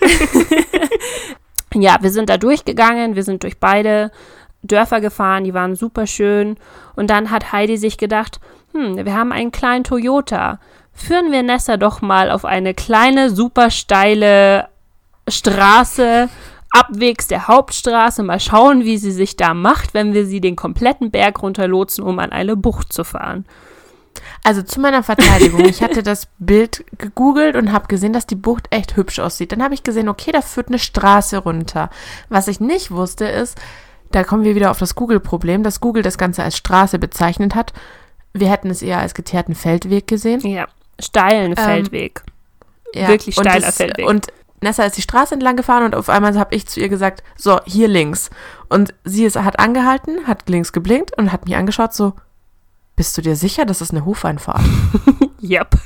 [LAUGHS] ja, wir sind da durchgegangen. Wir sind durch beide Dörfer gefahren. Die waren super schön. Und dann hat Heidi sich gedacht, hm, wir haben einen kleinen Toyota. Führen wir Nessa doch mal auf eine kleine, super steile Straße abwegs der Hauptstraße. Mal schauen, wie sie sich da macht, wenn wir sie den kompletten Berg runterlotsen, um an eine Bucht zu fahren. Also zu meiner Verteidigung, ich hatte das Bild gegoogelt und habe gesehen, dass die Bucht echt hübsch aussieht. Dann habe ich gesehen, okay, da führt eine Straße runter. Was ich nicht wusste ist, da kommen wir wieder auf das Google-Problem, dass Google das Ganze als Straße bezeichnet hat. Wir hätten es eher als geteerten Feldweg gesehen. Ja, steilen Ähm, Feldweg. Ja, Wirklich und steiler das- Feldweg. Und Nessa ist die Straße entlang gefahren und auf einmal habe ich zu ihr gesagt, so, hier links. Und sie ist, hat angehalten, hat links geblinkt und hat mich angeschaut, so, bist du dir sicher, das ist eine Hofeinfahrt? [LAUGHS] Yep.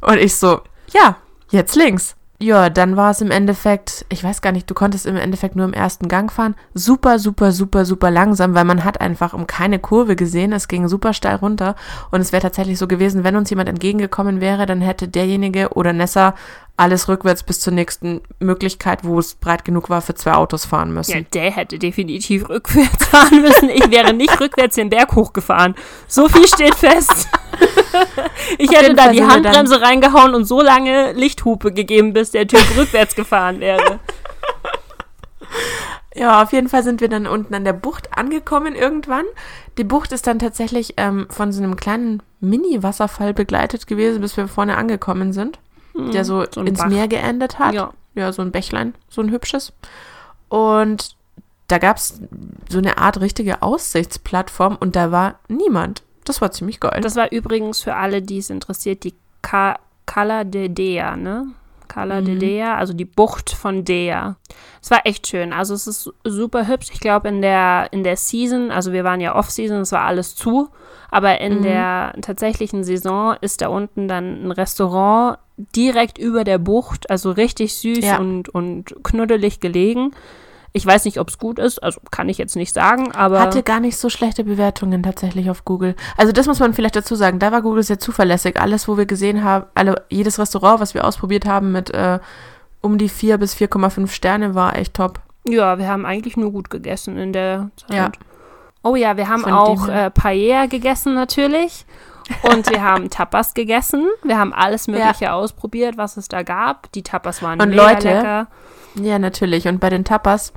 Und ich so, ja, jetzt links. Ja, dann war es im Endeffekt, ich weiß gar nicht, du konntest im Endeffekt nur im ersten Gang fahren. Super, super, super, super langsam, weil man hat einfach um keine Kurve gesehen. Es ging super steil runter. Und es wäre tatsächlich so gewesen, wenn uns jemand entgegengekommen wäre, dann hätte derjenige oder Nessa alles rückwärts bis zur nächsten Möglichkeit, wo es breit genug war, für zwei Autos fahren müssen. Ja, der hätte definitiv rückwärts [LAUGHS] fahren müssen. Ich wäre nicht rückwärts den Berg hochgefahren. So viel steht fest. [LAUGHS] ich hätte da die Handbremse reingehauen und so lange Lichthupe gegeben, bis der Typ rückwärts gefahren wäre. [LAUGHS] Ja, auf jeden Fall sind wir dann unten an der Bucht angekommen irgendwann. Die Bucht ist dann tatsächlich ähm, von so einem kleinen Mini-Wasserfall begleitet gewesen, bis wir vorne angekommen sind der so, so ins Bach. Meer geendet hat. Ja. ja, so ein Bächlein, so ein hübsches. Und da gab es so eine Art richtige Aussichtsplattform und da war niemand. Das war ziemlich geil. Das war übrigens für alle, die es interessiert, die Cala de Dea, ne? Cala mhm. de Dea, also die Bucht von Dea. Es war echt schön. Also es ist super hübsch. Ich glaube in der in der Season, also wir waren ja Off-Season, es war alles zu, aber in mhm. der tatsächlichen Saison ist da unten dann ein Restaurant direkt über der Bucht, also richtig süß ja. und, und knuddelig gelegen. Ich weiß nicht, ob es gut ist, also kann ich jetzt nicht sagen, aber. Hatte gar nicht so schlechte Bewertungen tatsächlich auf Google. Also, das muss man vielleicht dazu sagen. Da war Google sehr zuverlässig. Alles, wo wir gesehen haben, alle, jedes Restaurant, was wir ausprobiert haben, mit äh, um die 4 bis 4,5 Sterne, war echt top. Ja, wir haben eigentlich nur gut gegessen in der Zeit. Ja. Oh ja, wir haben Von auch äh, Paella gegessen natürlich. Und wir haben [LAUGHS] Tapas gegessen. Wir haben alles Mögliche ja. ausprobiert, was es da gab. Die Tapas waren und Leute, lecker. Ja, natürlich. Und bei den Tapas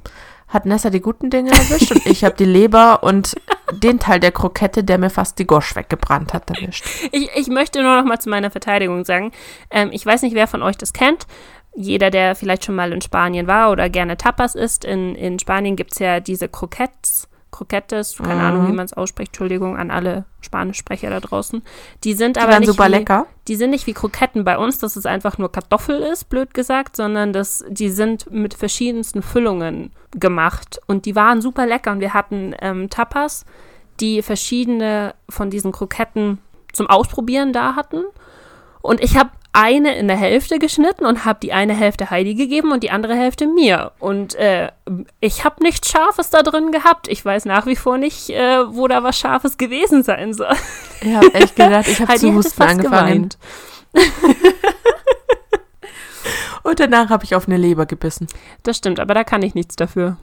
hat Nessa die guten Dinge erwischt und ich habe die Leber und den Teil der Krokette, der mir fast die Gosch weggebrannt hat, erwischt. Ich, ich möchte nur noch mal zu meiner Verteidigung sagen, ähm, ich weiß nicht, wer von euch das kennt. Jeder, der vielleicht schon mal in Spanien war oder gerne Tapas isst, in, in Spanien gibt es ja diese Krokettes Croquettes, keine mhm. Ahnung, wie man es ausspricht, Entschuldigung an alle Spanischsprecher da draußen. Die sind die aber nicht super wie, lecker. Die sind nicht wie Kroketten bei uns, dass es einfach nur Kartoffel ist, blöd gesagt, sondern dass die sind mit verschiedensten Füllungen gemacht und die waren super lecker und wir hatten ähm, Tapas, die verschiedene von diesen Kroketten zum Ausprobieren da hatten. Und ich habe eine in der Hälfte geschnitten und habe die eine Hälfte Heidi gegeben und die andere Hälfte mir. Und äh, ich habe nichts Scharfes da drin gehabt. Ich weiß nach wie vor nicht, äh, wo da was Scharfes gewesen sein soll. Ich habe echt gedacht, ich habe zu husten angefangen. [LAUGHS] und danach habe ich auf eine Leber gebissen. Das stimmt, aber da kann ich nichts dafür.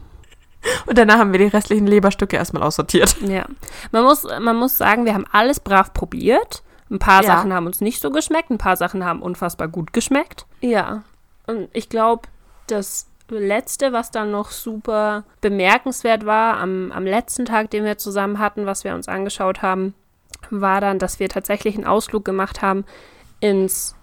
Und danach haben wir die restlichen Leberstücke erstmal aussortiert. Ja. Man muss, man muss sagen, wir haben alles brav probiert. Ein paar ja. Sachen haben uns nicht so geschmeckt, ein paar Sachen haben unfassbar gut geschmeckt. Ja. Und ich glaube, das letzte, was dann noch super bemerkenswert war, am, am letzten Tag, den wir zusammen hatten, was wir uns angeschaut haben, war dann, dass wir tatsächlich einen Ausflug gemacht haben ins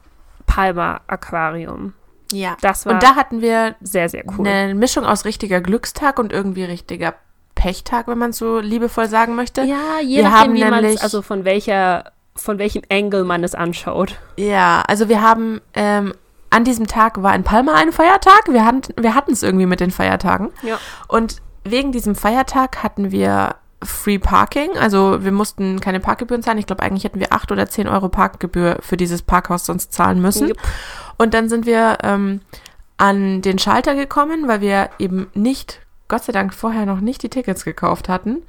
Palmer Aquarium. Ja. Das war und da hatten wir sehr, sehr cool. Eine Mischung aus richtiger Glückstag und irgendwie richtiger Pechtag, wenn man es so liebevoll sagen möchte. Ja, je wir nachdem, wie man also von welcher von welchem Angle man es anschaut. Ja, also wir haben ähm, an diesem Tag war in Palma ein Feiertag. Wir hatten wir hatten es irgendwie mit den Feiertagen. Ja. Und wegen diesem Feiertag hatten wir Free Parking. Also wir mussten keine Parkgebühren zahlen. Ich glaube, eigentlich hätten wir acht oder zehn Euro Parkgebühr für dieses Parkhaus sonst zahlen müssen. Yep. Und dann sind wir ähm, an den Schalter gekommen, weil wir eben nicht, Gott sei Dank, vorher noch nicht die Tickets gekauft hatten.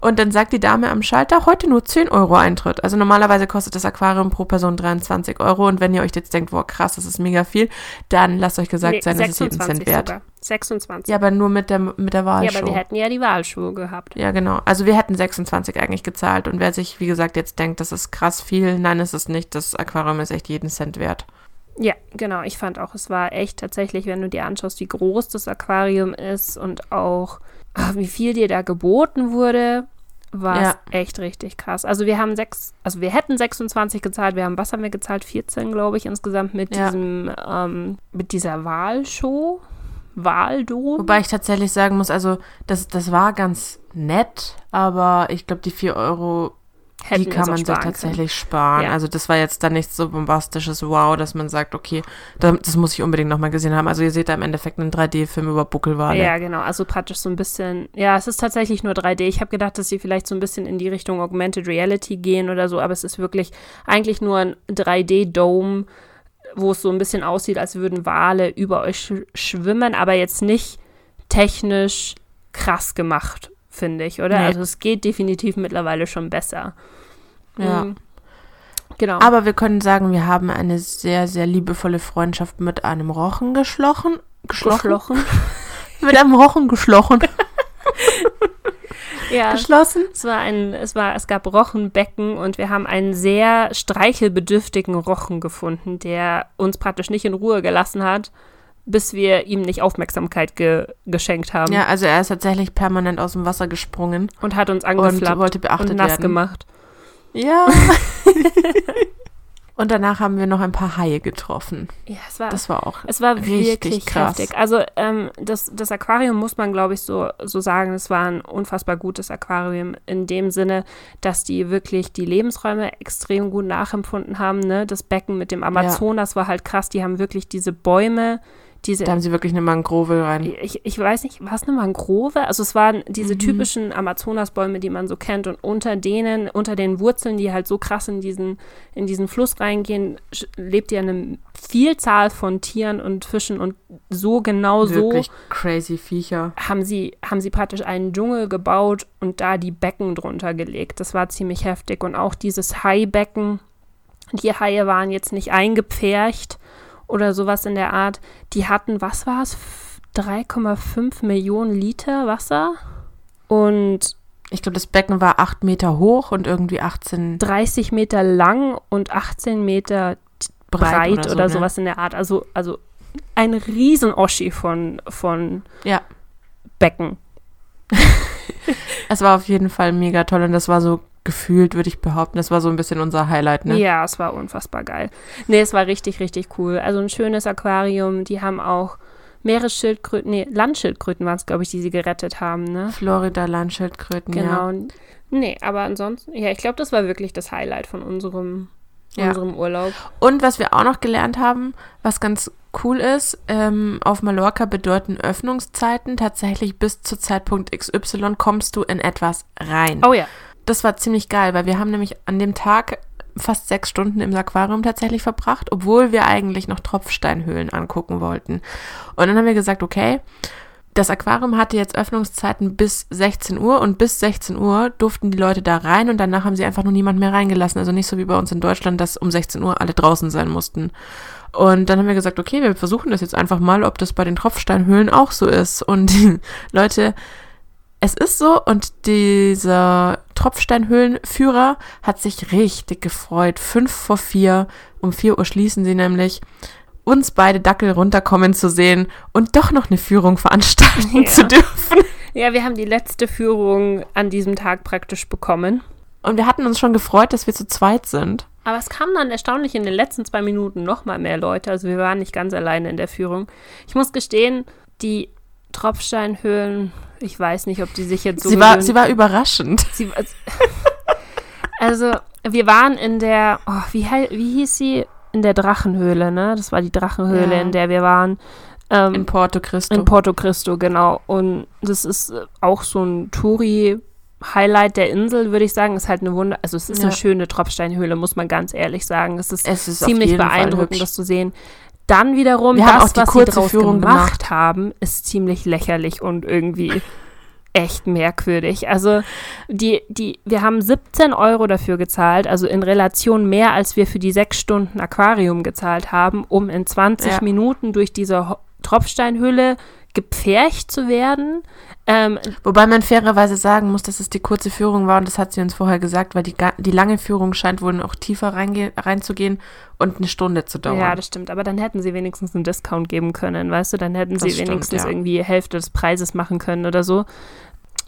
Und dann sagt die Dame am Schalter, heute nur 10 Euro Eintritt. Also normalerweise kostet das Aquarium pro Person 23 Euro. Und wenn ihr euch jetzt denkt, boah, krass, das ist mega viel, dann lasst euch gesagt nee, sein, das ist jeden Cent wert. Sogar. 26. Ja, aber nur mit der, mit der Wahlshow. Ja, aber wir hätten ja die Wahlshow gehabt. Ja, genau. Also wir hätten 26 eigentlich gezahlt. Und wer sich, wie gesagt, jetzt denkt, das ist krass viel, nein, ist es nicht. Das Aquarium ist echt jeden Cent wert. Ja, genau. Ich fand auch, es war echt tatsächlich, wenn du dir anschaust, wie groß das Aquarium ist und auch ach, wie viel dir da geboten wurde, war ja. echt richtig krass. Also wir haben sechs, also wir hätten 26 gezahlt, wir haben, was haben wir gezahlt? 14, glaube ich, insgesamt mit ja. diesem, ähm, mit dieser Wahlshow. Wahldom. Wobei ich tatsächlich sagen muss, also das, das war ganz nett, aber ich glaube, die 4 Euro Hätten die kann man sich tatsächlich können. sparen. Ja. Also das war jetzt dann nichts so bombastisches Wow, dass man sagt, okay, das muss ich unbedingt nochmal gesehen haben. Also ihr seht da im Endeffekt einen 3D-Film über Buckelwale. Ja, genau. Also praktisch so ein bisschen, ja, es ist tatsächlich nur 3D. Ich habe gedacht, dass sie vielleicht so ein bisschen in die Richtung Augmented Reality gehen oder so, aber es ist wirklich eigentlich nur ein 3D-Dome wo es so ein bisschen aussieht, als würden Wale über euch sch schwimmen, aber jetzt nicht technisch krass gemacht, finde ich, oder? Nee. Also es geht definitiv mittlerweile schon besser. Ja. Mhm. Genau. Aber wir können sagen, wir haben eine sehr, sehr liebevolle Freundschaft mit einem Rochen geschlochen. Geschlochen? geschlochen. [LAUGHS] Mit einem Rochen geschlochen. [LAUGHS] Ja. Geschlossen. Es war ein, es war, es gab Rochenbecken und wir haben einen sehr streichelbedürftigen Rochen gefunden, der uns praktisch nicht in Ruhe gelassen hat, bis wir ihm nicht Aufmerksamkeit ge geschenkt haben Ja, also er ist tatsächlich permanent aus dem Wasser gesprungen und hat uns und angeflappt wollte beachtet und nass werden. gemacht. Ja. [LAUGHS] und danach haben wir noch ein paar Haie getroffen. Ja, es war, Das war auch es war wirklich krass. heftig. Also ähm, das, das Aquarium muss man, glaube ich, so, so sagen, es war ein unfassbar gutes Aquarium in dem Sinne, dass die wirklich die Lebensräume extrem gut nachempfunden haben. Ne? Das Becken mit dem Amazonas war halt krass. Die haben wirklich diese Bäume, diese Da haben sie wirklich eine Mangrove rein. ich, ich weiß nicht, war es eine Mangrove? Also es waren diese Mhm. typischen Amazonasbäume, die man so kennt und unter denen, unter den Wurzeln, die halt so krass in diesen, in diesen Fluss reingehen, lebt ja eine Vielzahl von Tieren und Fischen und so genau Wirklich so crazy Viecher. haben sie, haben sie praktisch einen Dschungel gebaut und da die Becken drunter gelegt. Das war ziemlich heftig und auch dieses Haibecken, die Haie waren jetzt nicht eingepfercht oder sowas in der Art. Die hatten, was war es, 3,5 Millionen Liter Wasser und Ich glaube, das Becken war acht Meter hoch und irgendwie 18 30 Meter lang und 18 Meter breit, oder, so, ne? sowas in der Art. Also, also ein riesen Oschi von, von Ja. Becken. [LAUGHS] Es war auf jeden Fall mega toll und das war so gefühlt, würde ich behaupten, das war so ein bisschen unser Highlight, ne? Ja, es war unfassbar geil. Nee, es war richtig, richtig cool. Also ein schönes Aquarium. Die haben auch Meeresschildkröten, nee, Landschildkröten waren es, glaube ich, die sie gerettet haben, ne? Florida Landschildkröten, ja. Genau. Nee, aber ansonsten, ja, ich glaube, das war wirklich das Highlight von unserem, Ja. unserem Urlaub. Und was wir auch noch gelernt haben, was ganz cool ist, ähm, auf Mallorca bedeuten Öffnungszeiten tatsächlich bis zu Zeitpunkt XY kommst du in etwas rein. Oh ja. Das war ziemlich geil, weil wir haben nämlich an dem Tag fast sechs Stunden im Aquarium tatsächlich verbracht, obwohl wir eigentlich noch Tropfsteinhöhlen angucken wollten. Und dann haben wir gesagt, okay, das Aquarium hatte jetzt Öffnungszeiten bis 16 Uhr und bis 16 Uhr durften die Leute da rein und danach haben sie einfach nur niemand mehr reingelassen. Also nicht so wie bei uns in Deutschland, dass um 16 Uhr alle draußen sein mussten. Und dann haben wir gesagt, okay, wir versuchen das jetzt einfach mal, ob das bei den Tropfsteinhöhlen auch so ist. Und die [LAUGHS] Leute, es ist so und dieser Tropfsteinhöhlenführer hat sich richtig gefreut. Fünf vor vier, um vier Uhr schließen sie nämlich, uns beide Dackel runterkommen zu sehen und doch noch eine Führung veranstalten Ja. zu dürfen. Ja, wir haben die letzte Führung an diesem Tag praktisch bekommen. Und wir hatten uns schon gefreut, dass wir zu zweit sind. Aber es kamen dann erstaunlich in den letzten zwei Minuten noch mal mehr Leute. Also wir waren nicht ganz alleine in der Führung. Ich muss gestehen, die Tropfsteinhöhlen, ich weiß nicht, ob die sich jetzt so sie, war, sie war überraschend. Sie, [LAUGHS] also, wir waren in der, oh, wie, wie hieß sie? In der Drachenhöhle, ne? Das war die Drachenhöhle, Ja. in der wir waren. Ähm, In Porto Cristo. in Porto Cristo, genau. Und das ist äh, auch so ein Touri-Highlight der Insel, würde ich sagen. Ist halt eine Wunder, also es ist Ja. eine schöne Tropfsteinhöhle, muss man ganz ehrlich sagen. Es ist es ist ziemlich beeindruckend, das zu sehen. Dann wiederum, haben das, auch die was sie kurze draus Führung gemacht gemacht. haben, ist ziemlich lächerlich und irgendwie echt merkwürdig. Also die, die, wir haben 17 Euro dafür gezahlt, also in Relation mehr, als wir für die sechs Stunden Aquarium gezahlt haben, um in 20 Ja. Minuten durch diese Tropfsteinhülle gepfercht zu werden. Ähm, Wobei man fairerweise sagen muss, dass es die kurze Führung war und das hat sie uns vorher gesagt, weil die, die lange Führung scheint wohl noch tiefer reinzugehen und eine Stunde zu dauern. Ja, das stimmt. Aber dann hätten sie wenigstens einen Discount geben können, weißt du? Dann hätten sie Das stimmt, wenigstens ja. irgendwie Hälfte des Preises machen können oder so.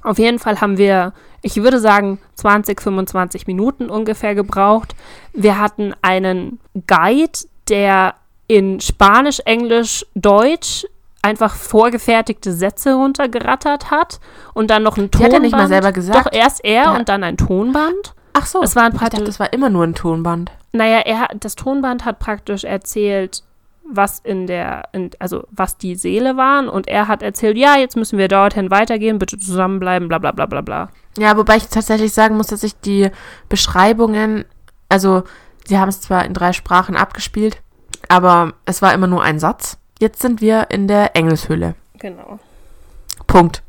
Auf jeden Fall haben wir, ich würde sagen, 20, 25 Minuten ungefähr gebraucht. Wir hatten einen Guide, der in Spanisch, Englisch, Deutsch einfach vorgefertigte Sätze runtergerattert hat und dann noch ein Die Tonband. hat er nicht mal selber gesagt. Doch, erst er Ja. und dann ein Tonband. Ach so, Es war ein ich dachte, das war immer nur ein Tonband. Naja, er hat, das Tonband hat praktisch erzählt, was in der, in, also was die Seele waren und er hat erzählt, ja, jetzt müssen wir dorthin weitergehen, bitte zusammenbleiben, bla bla bla bla bla. Ja, wobei ich tatsächlich sagen muss, dass ich die Beschreibungen, also sie haben es zwar in drei Sprachen abgespielt, Aber es war immer nur ein Satz. Jetzt sind wir in der Engelshöhle. Genau. Punkt.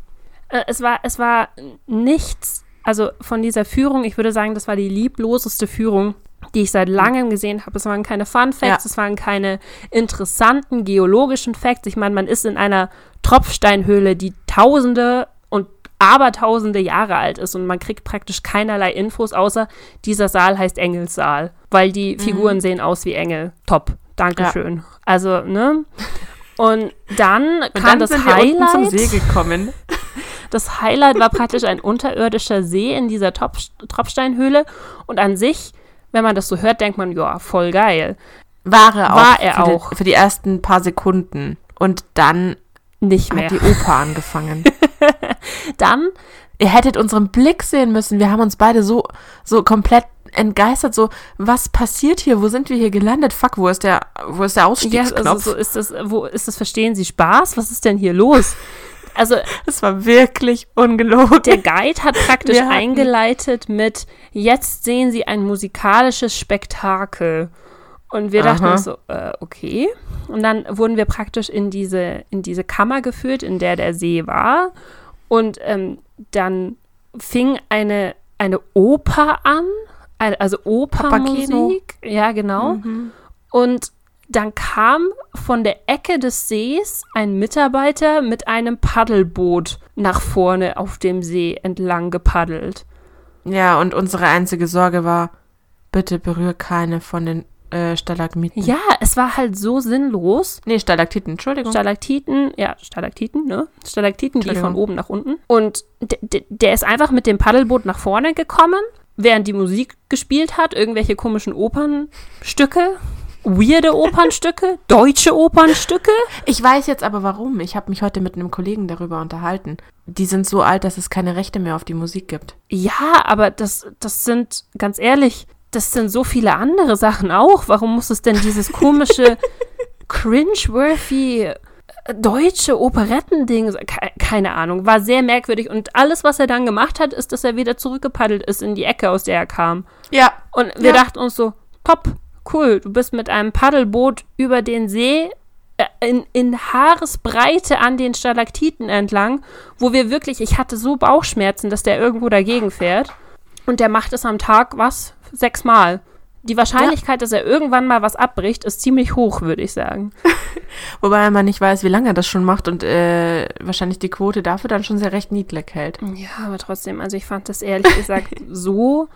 Äh, es, war, es war nichts, also von dieser Führung, ich würde sagen, das war die liebloseste Führung, die ich seit langem gesehen habe. Es waren keine Fun Facts, Ja. es waren keine interessanten geologischen Facts. Ich meine, man ist in einer Tropfsteinhöhle, die tausende und abertausende Jahre alt ist und man kriegt praktisch keinerlei Infos, außer dieser Saal heißt Engelssaal, weil die Figuren sehen aus wie Engel. Top. Dankeschön. Also, ne? Und dann [LAUGHS] Und kam dann das sind wir Highlight. unten zum See gekommen. Das Highlight war praktisch ein unterirdischer See in dieser Top Tropfsteinhöhle. Und an sich, wenn man das so hört, denkt man, ja, voll geil. War er auch. War er für auch. Die, für die ersten paar Sekunden. Und dann Nicht mehr. hat die Oper angefangen. [LAUGHS] Dann, Ihr hättet unseren Blick sehen müssen. Wir haben uns beide so, so komplett entgeistert. So, was passiert hier? Wo sind wir hier gelandet? Fuck, wo ist der, wo ist der ja, Ausstiegsknopf? also so ist das, wo ist das, verstehen Sie Spaß? Was ist denn hier los? Also, das war wirklich ungelogen. der Guide hat praktisch eingeleitet mit, jetzt sehen Sie ein musikalisches Spektakel. Und wir dachten Aha. so, äh, okay. Und dann wurden wir praktisch in diese, in diese Kammer geführt, in der der See war. Und ähm, dann fing eine, eine Oper an, also Opermusik. Ja, genau. Mhm. Und dann kam von der Ecke des Sees ein Mitarbeiter mit einem Paddelboot nach vorne auf dem See entlang gepaddelt. Ja, und unsere einzige Sorge war, bitte berühr keine von den äh, Stalagmiten. Ja, es war halt so sinnlos. Nee, Stalaktiten, Entschuldigung. Stalaktiten, ja, Stalaktiten, ne? Stalaktiten, die von oben nach unten. Und der ist einfach mit dem Paddelboot nach vorne gekommen, während die Musik gespielt hat, irgendwelche komischen Opernstücke, weirde Opernstücke, [LAUGHS] deutsche Opernstücke. ich weiß jetzt aber warum. Ich habe mich heute mit einem Kollegen darüber unterhalten. Die sind so alt, dass es keine Rechte mehr auf die Musik gibt. Ja, aber das, das sind, ganz ehrlich, das sind so viele andere Sachen auch. Warum muss es denn dieses komische, [LAUGHS] cringeworthy deutsche Operettending, keine Ahnung, war sehr merkwürdig. Und alles, was er dann gemacht hat, ist, dass er wieder zurückgepaddelt ist in die Ecke, aus der er kam. Ja. Und wir Ja. dachten uns so, top, cool, du bist mit einem Paddelboot über den See äh, in, in Haaresbreite an den Stalaktiten entlang, wo wir wirklich, ich hatte so Bauchschmerzen, dass der irgendwo dagegen fährt. Und der macht es am Tag, was? Sechsmal. Die Wahrscheinlichkeit, dass er irgendwann mal was abbricht, ist ziemlich hoch, würde ich sagen. [LAUGHS] Wobei man nicht weiß, wie lange er das schon macht und äh, wahrscheinlich die Quote dafür dann schon sehr recht niedrig hält. Ja, aber trotzdem, also ich fand das ehrlich [LAUGHS] gesagt so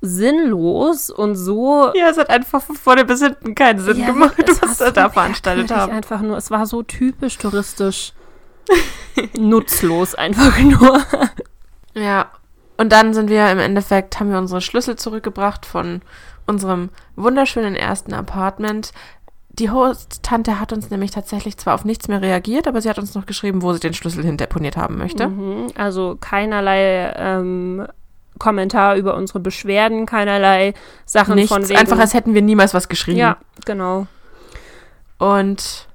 sinnlos und so Ja, es hat einfach von vorne bis hinten keinen Sinn Ja, gemacht, was so er da veranstaltet haben. einfach nur. Es war so typisch touristisch [LAUGHS] nutzlos einfach nur. Ja. Und dann sind wir im Endeffekt, haben wir unsere Schlüssel zurückgebracht von unserem wunderschönen ersten Apartment. Die Host-Tante hat uns nämlich tatsächlich zwar auf nichts mehr reagiert, aber sie hat uns noch geschrieben, wo sie den Schlüssel hindeponiert haben möchte. Mhm, Also keinerlei ähm, Kommentar über unsere Beschwerden, keinerlei Sachen Nichts, von wegen. einfach als hätten wir niemals was geschrieben. ja, genau. Und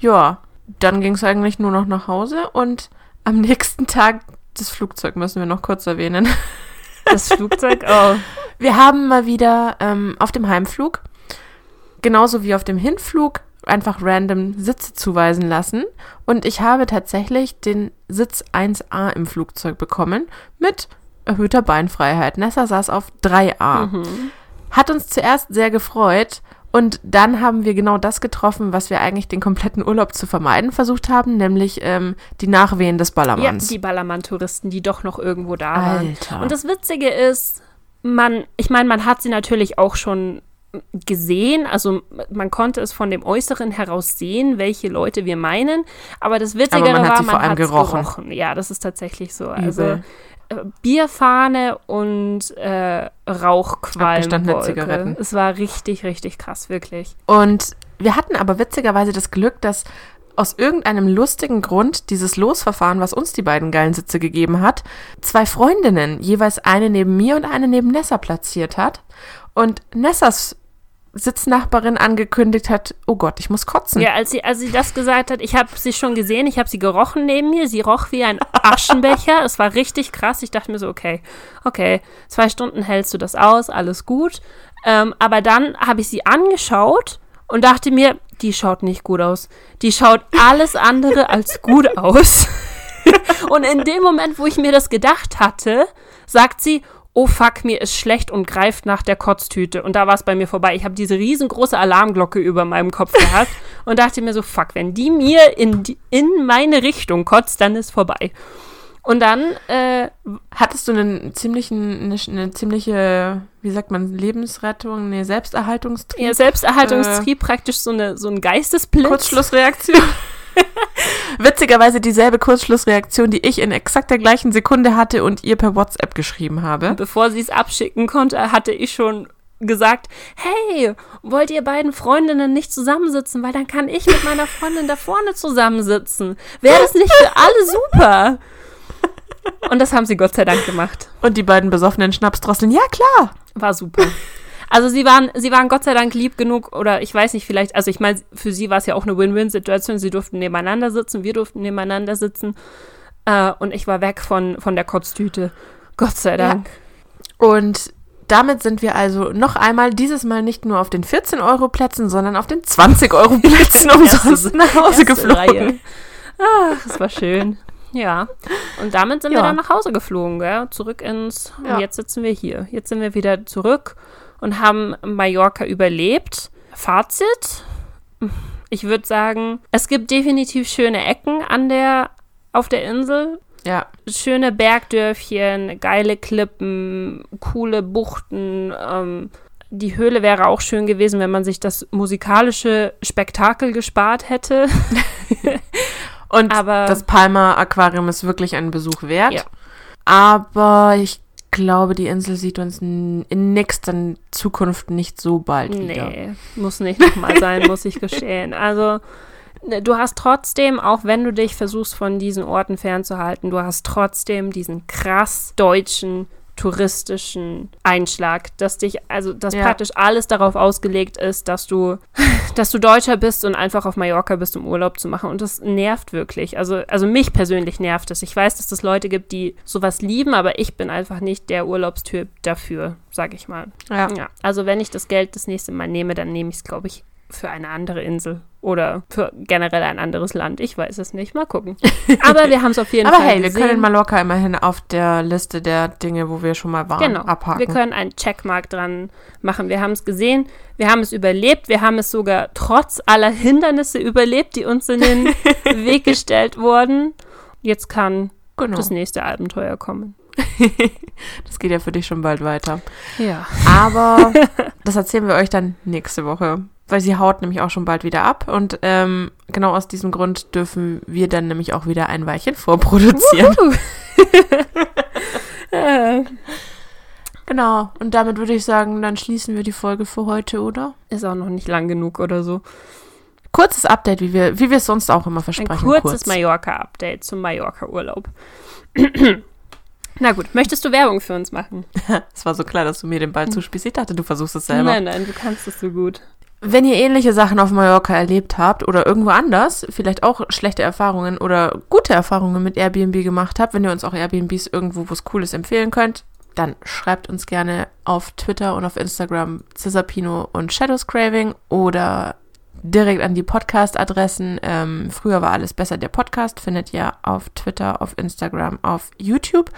ja, dann ging es eigentlich nur noch nach Hause und am nächsten Tag das Flugzeug müssen wir noch kurz erwähnen. [LAUGHS] Das Flugzeug, oh. Wir haben mal wieder ähm, auf dem Heimflug, genauso wie auf dem Hinflug, einfach random Sitze zuweisen lassen. Und ich habe tatsächlich den Sitz 1a im Flugzeug bekommen mit erhöhter Beinfreiheit. Nessa saß auf 3a. Mhm. Hat uns zuerst sehr gefreut. Und dann haben wir genau das getroffen, was wir eigentlich den kompletten Urlaub zu vermeiden versucht haben, nämlich ähm, die Nachwehen des Ja, Ballermanns. die Ballermann-Touristen, die doch noch irgendwo da waren. Alter. Und das Witzige ist, man, ich meine, man hat sie natürlich auch schon gesehen, also man konnte es von dem Äußeren heraus sehen, welche Leute wir meinen, aber das Witzigere man hat war, sie vor man allem hat gerochen. gerochen. Ja, das ist tatsächlich so. Also Übel. Äh, Bierfahne und äh, Rauchqualm. Abgestandene Zigaretten. Es war richtig, richtig krass, wirklich. Und wir hatten aber witzigerweise das Glück, dass aus irgendeinem lustigen Grund dieses Losverfahren, was uns die beiden geilen Sitze gegeben hat, zwei Freundinnen, jeweils eine neben mir und eine neben Nessa platziert hat. Und Nessas Sitznachbarin angekündigt hat, oh Gott, ich muss kotzen. Ja, als sie, als sie das gesagt hat, ich habe sie schon gesehen, ich habe sie gerochen neben mir, sie roch wie ein Aschenbecher, es war richtig krass. Ich dachte mir so, okay, okay, zwei Stunden hältst du das aus, alles gut. Ähm, aber dann habe ich sie angeschaut und dachte mir, die schaut nicht gut aus. Die schaut alles andere als gut aus. [LAUGHS] und in dem Moment, wo ich mir das gedacht hatte, sagt sie, oh fuck, mir ist schlecht und greift nach der Kotztüte. Und da war es bei mir vorbei. Ich habe diese riesengroße Alarmglocke über meinem Kopf gehabt [LAUGHS] und dachte mir so, fuck, wenn die mir in, die, in meine Richtung kotzt, dann ist vorbei. Und dann äh, hattest du einen ziemlichen, eine, eine, ziemliche, wie sagt man, Lebensrettung, nee, Selbsterhaltungstrieb? Ja, Selbsterhaltungstrieb, äh, praktisch so, eine, so ein Geistesblitz. Kurzschlussreaktion. [LAUGHS] [LAUGHS] Witzigerweise dieselbe Kurzschlussreaktion, die ich in exakt der gleichen Sekunde hatte und ihr per WhatsApp geschrieben habe. Bevor sie es abschicken konnte, hatte ich schon gesagt, hey, wollt ihr beiden Freundinnen nicht zusammensitzen, weil dann kann ich mit meiner Freundin da vorne zusammensitzen. Wäre das nicht für alle super? Und das haben sie Gott sei Dank gemacht. Und die beiden besoffenen Schnapsdrosseln, ja klar. War super. Also sie waren, sie waren Gott sei Dank lieb genug oder ich weiß nicht, vielleicht, also ich meine, für sie war es ja auch eine Win-Win-Situation. Sie durften nebeneinander sitzen, wir durften nebeneinander sitzen. Äh, und ich war weg von, von der Kotztüte. Gott sei Dank. Ja. Und damit sind wir also noch einmal, dieses Mal nicht nur auf den 14-Euro-Plätzen, sondern auf den 20-Euro-Plätzen [LAUGHS] umsonst nach Hause geflogen. Ach, das war schön. Ja. Und damit sind ja. wir dann nach Hause geflogen, gell? Zurück ins. Ja. Und jetzt sitzen wir hier. Jetzt sind wir wieder zurück und haben Mallorca überlebt. Fazit. Ich würde sagen, es gibt definitiv schöne Ecken an der, auf der Insel. Ja. Schöne Bergdörfchen, geile Klippen, coole Buchten. Ähm, die Höhle wäre auch schön gewesen, wenn man sich das musikalische Spektakel gespart hätte. [LAUGHS] Und Aber das Palma Aquarium ist wirklich einen Besuch wert. Ja. Aber ich glaube, die Insel sieht uns in nächster Zukunft nicht so bald nee, wieder. Nee, muss nicht nochmal sein, [LAUGHS] muss ich geschehen. Also, ne, du hast trotzdem, auch wenn du dich versuchst, von diesen Orten fernzuhalten, du hast trotzdem diesen krass deutschen touristischen Einschlag, dass dich, also dass ja. praktisch alles darauf ausgelegt ist, dass du, [LAUGHS] dass du Deutscher bist und einfach auf Mallorca bist, um Urlaub zu machen. Und das nervt wirklich. Also, also mich persönlich nervt es. Ich weiß, dass es Leute gibt, die sowas lieben, aber ich bin einfach nicht der Urlaubstyp dafür, sag ich mal. Ja. ja. Also wenn ich das Geld das nächste Mal nehme, dann nehme ich es, glaube ich, für eine andere Insel oder für generell ein anderes Land. Ich weiß es nicht. Mal gucken. [LAUGHS] Aber wir haben es auf jeden Aber Fall hey, gesehen. wir können Mallorca immerhin auf der Liste der Dinge, wo wir schon mal waren, genau. abhaken. Wir können einen Checkmark dran machen. Wir haben es gesehen, wir haben es überlebt, wir haben es sogar trotz aller Hindernisse überlebt, die uns in den [LAUGHS] Weg gestellt wurden. Jetzt kann genau. das nächste Abenteuer kommen. [LAUGHS] das geht ja für dich schon bald weiter. Ja. Aber das erzählen wir euch dann nächste Woche weil sie haut nämlich auch schon bald wieder ab. Und ähm, genau aus diesem Grund dürfen wir dann nämlich auch wieder ein Weilchen vorproduzieren. [LAUGHS] [LAUGHS] Genau, und damit würde ich sagen, dann schließen wir die Folge für heute, oder? Ist auch noch nicht lang genug oder so. Kurzes Update, wie wir, wie wir es sonst auch immer versprechen. Ein kurzes kurz. Mallorca-Update zum Mallorca-Urlaub. [CLEARS THROAT] Na gut, möchtest du Werbung für uns machen? [LAUGHS] Es war so klar, dass du mir den Ball zuspielst. Ich dachte, du versuchst es selber. Nein, nein, du kannst es so gut. Wenn ihr ähnliche Sachen auf Mallorca erlebt habt oder irgendwo anders, vielleicht auch schlechte Erfahrungen oder gute Erfahrungen mit Airbnb gemacht habt, wenn ihr uns auch Airbnbs irgendwo, wo es cool ist, empfehlen könnt, dann schreibt uns gerne auf Twitter und auf Instagram Cisapino und Shadows Craving oder direkt an die Podcast-Adressen. Ähm, früher war alles besser. Der Podcast findet ihr auf Twitter, auf Instagram, auf YouTube.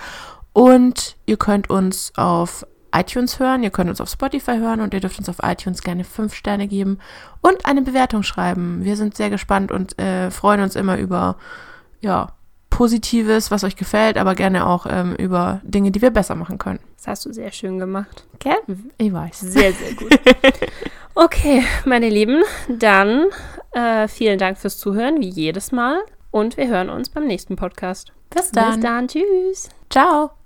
Und ihr könnt uns auf iTunes hören, ihr könnt uns auf Spotify hören und ihr dürft uns auf iTunes gerne fünf Sterne geben und eine Bewertung schreiben. Wir sind sehr gespannt und äh, freuen uns immer über ja, Positives, was euch gefällt, aber gerne auch ähm, über Dinge, die wir besser machen können. Das hast du sehr schön gemacht. Gell? Ich weiß. Sehr, sehr gut. [LAUGHS] okay, meine Lieben, dann äh, vielen Dank fürs Zuhören, wie jedes Mal. Und wir hören uns beim nächsten Podcast. Bis dann. Bis dann. Tschüss. Ciao.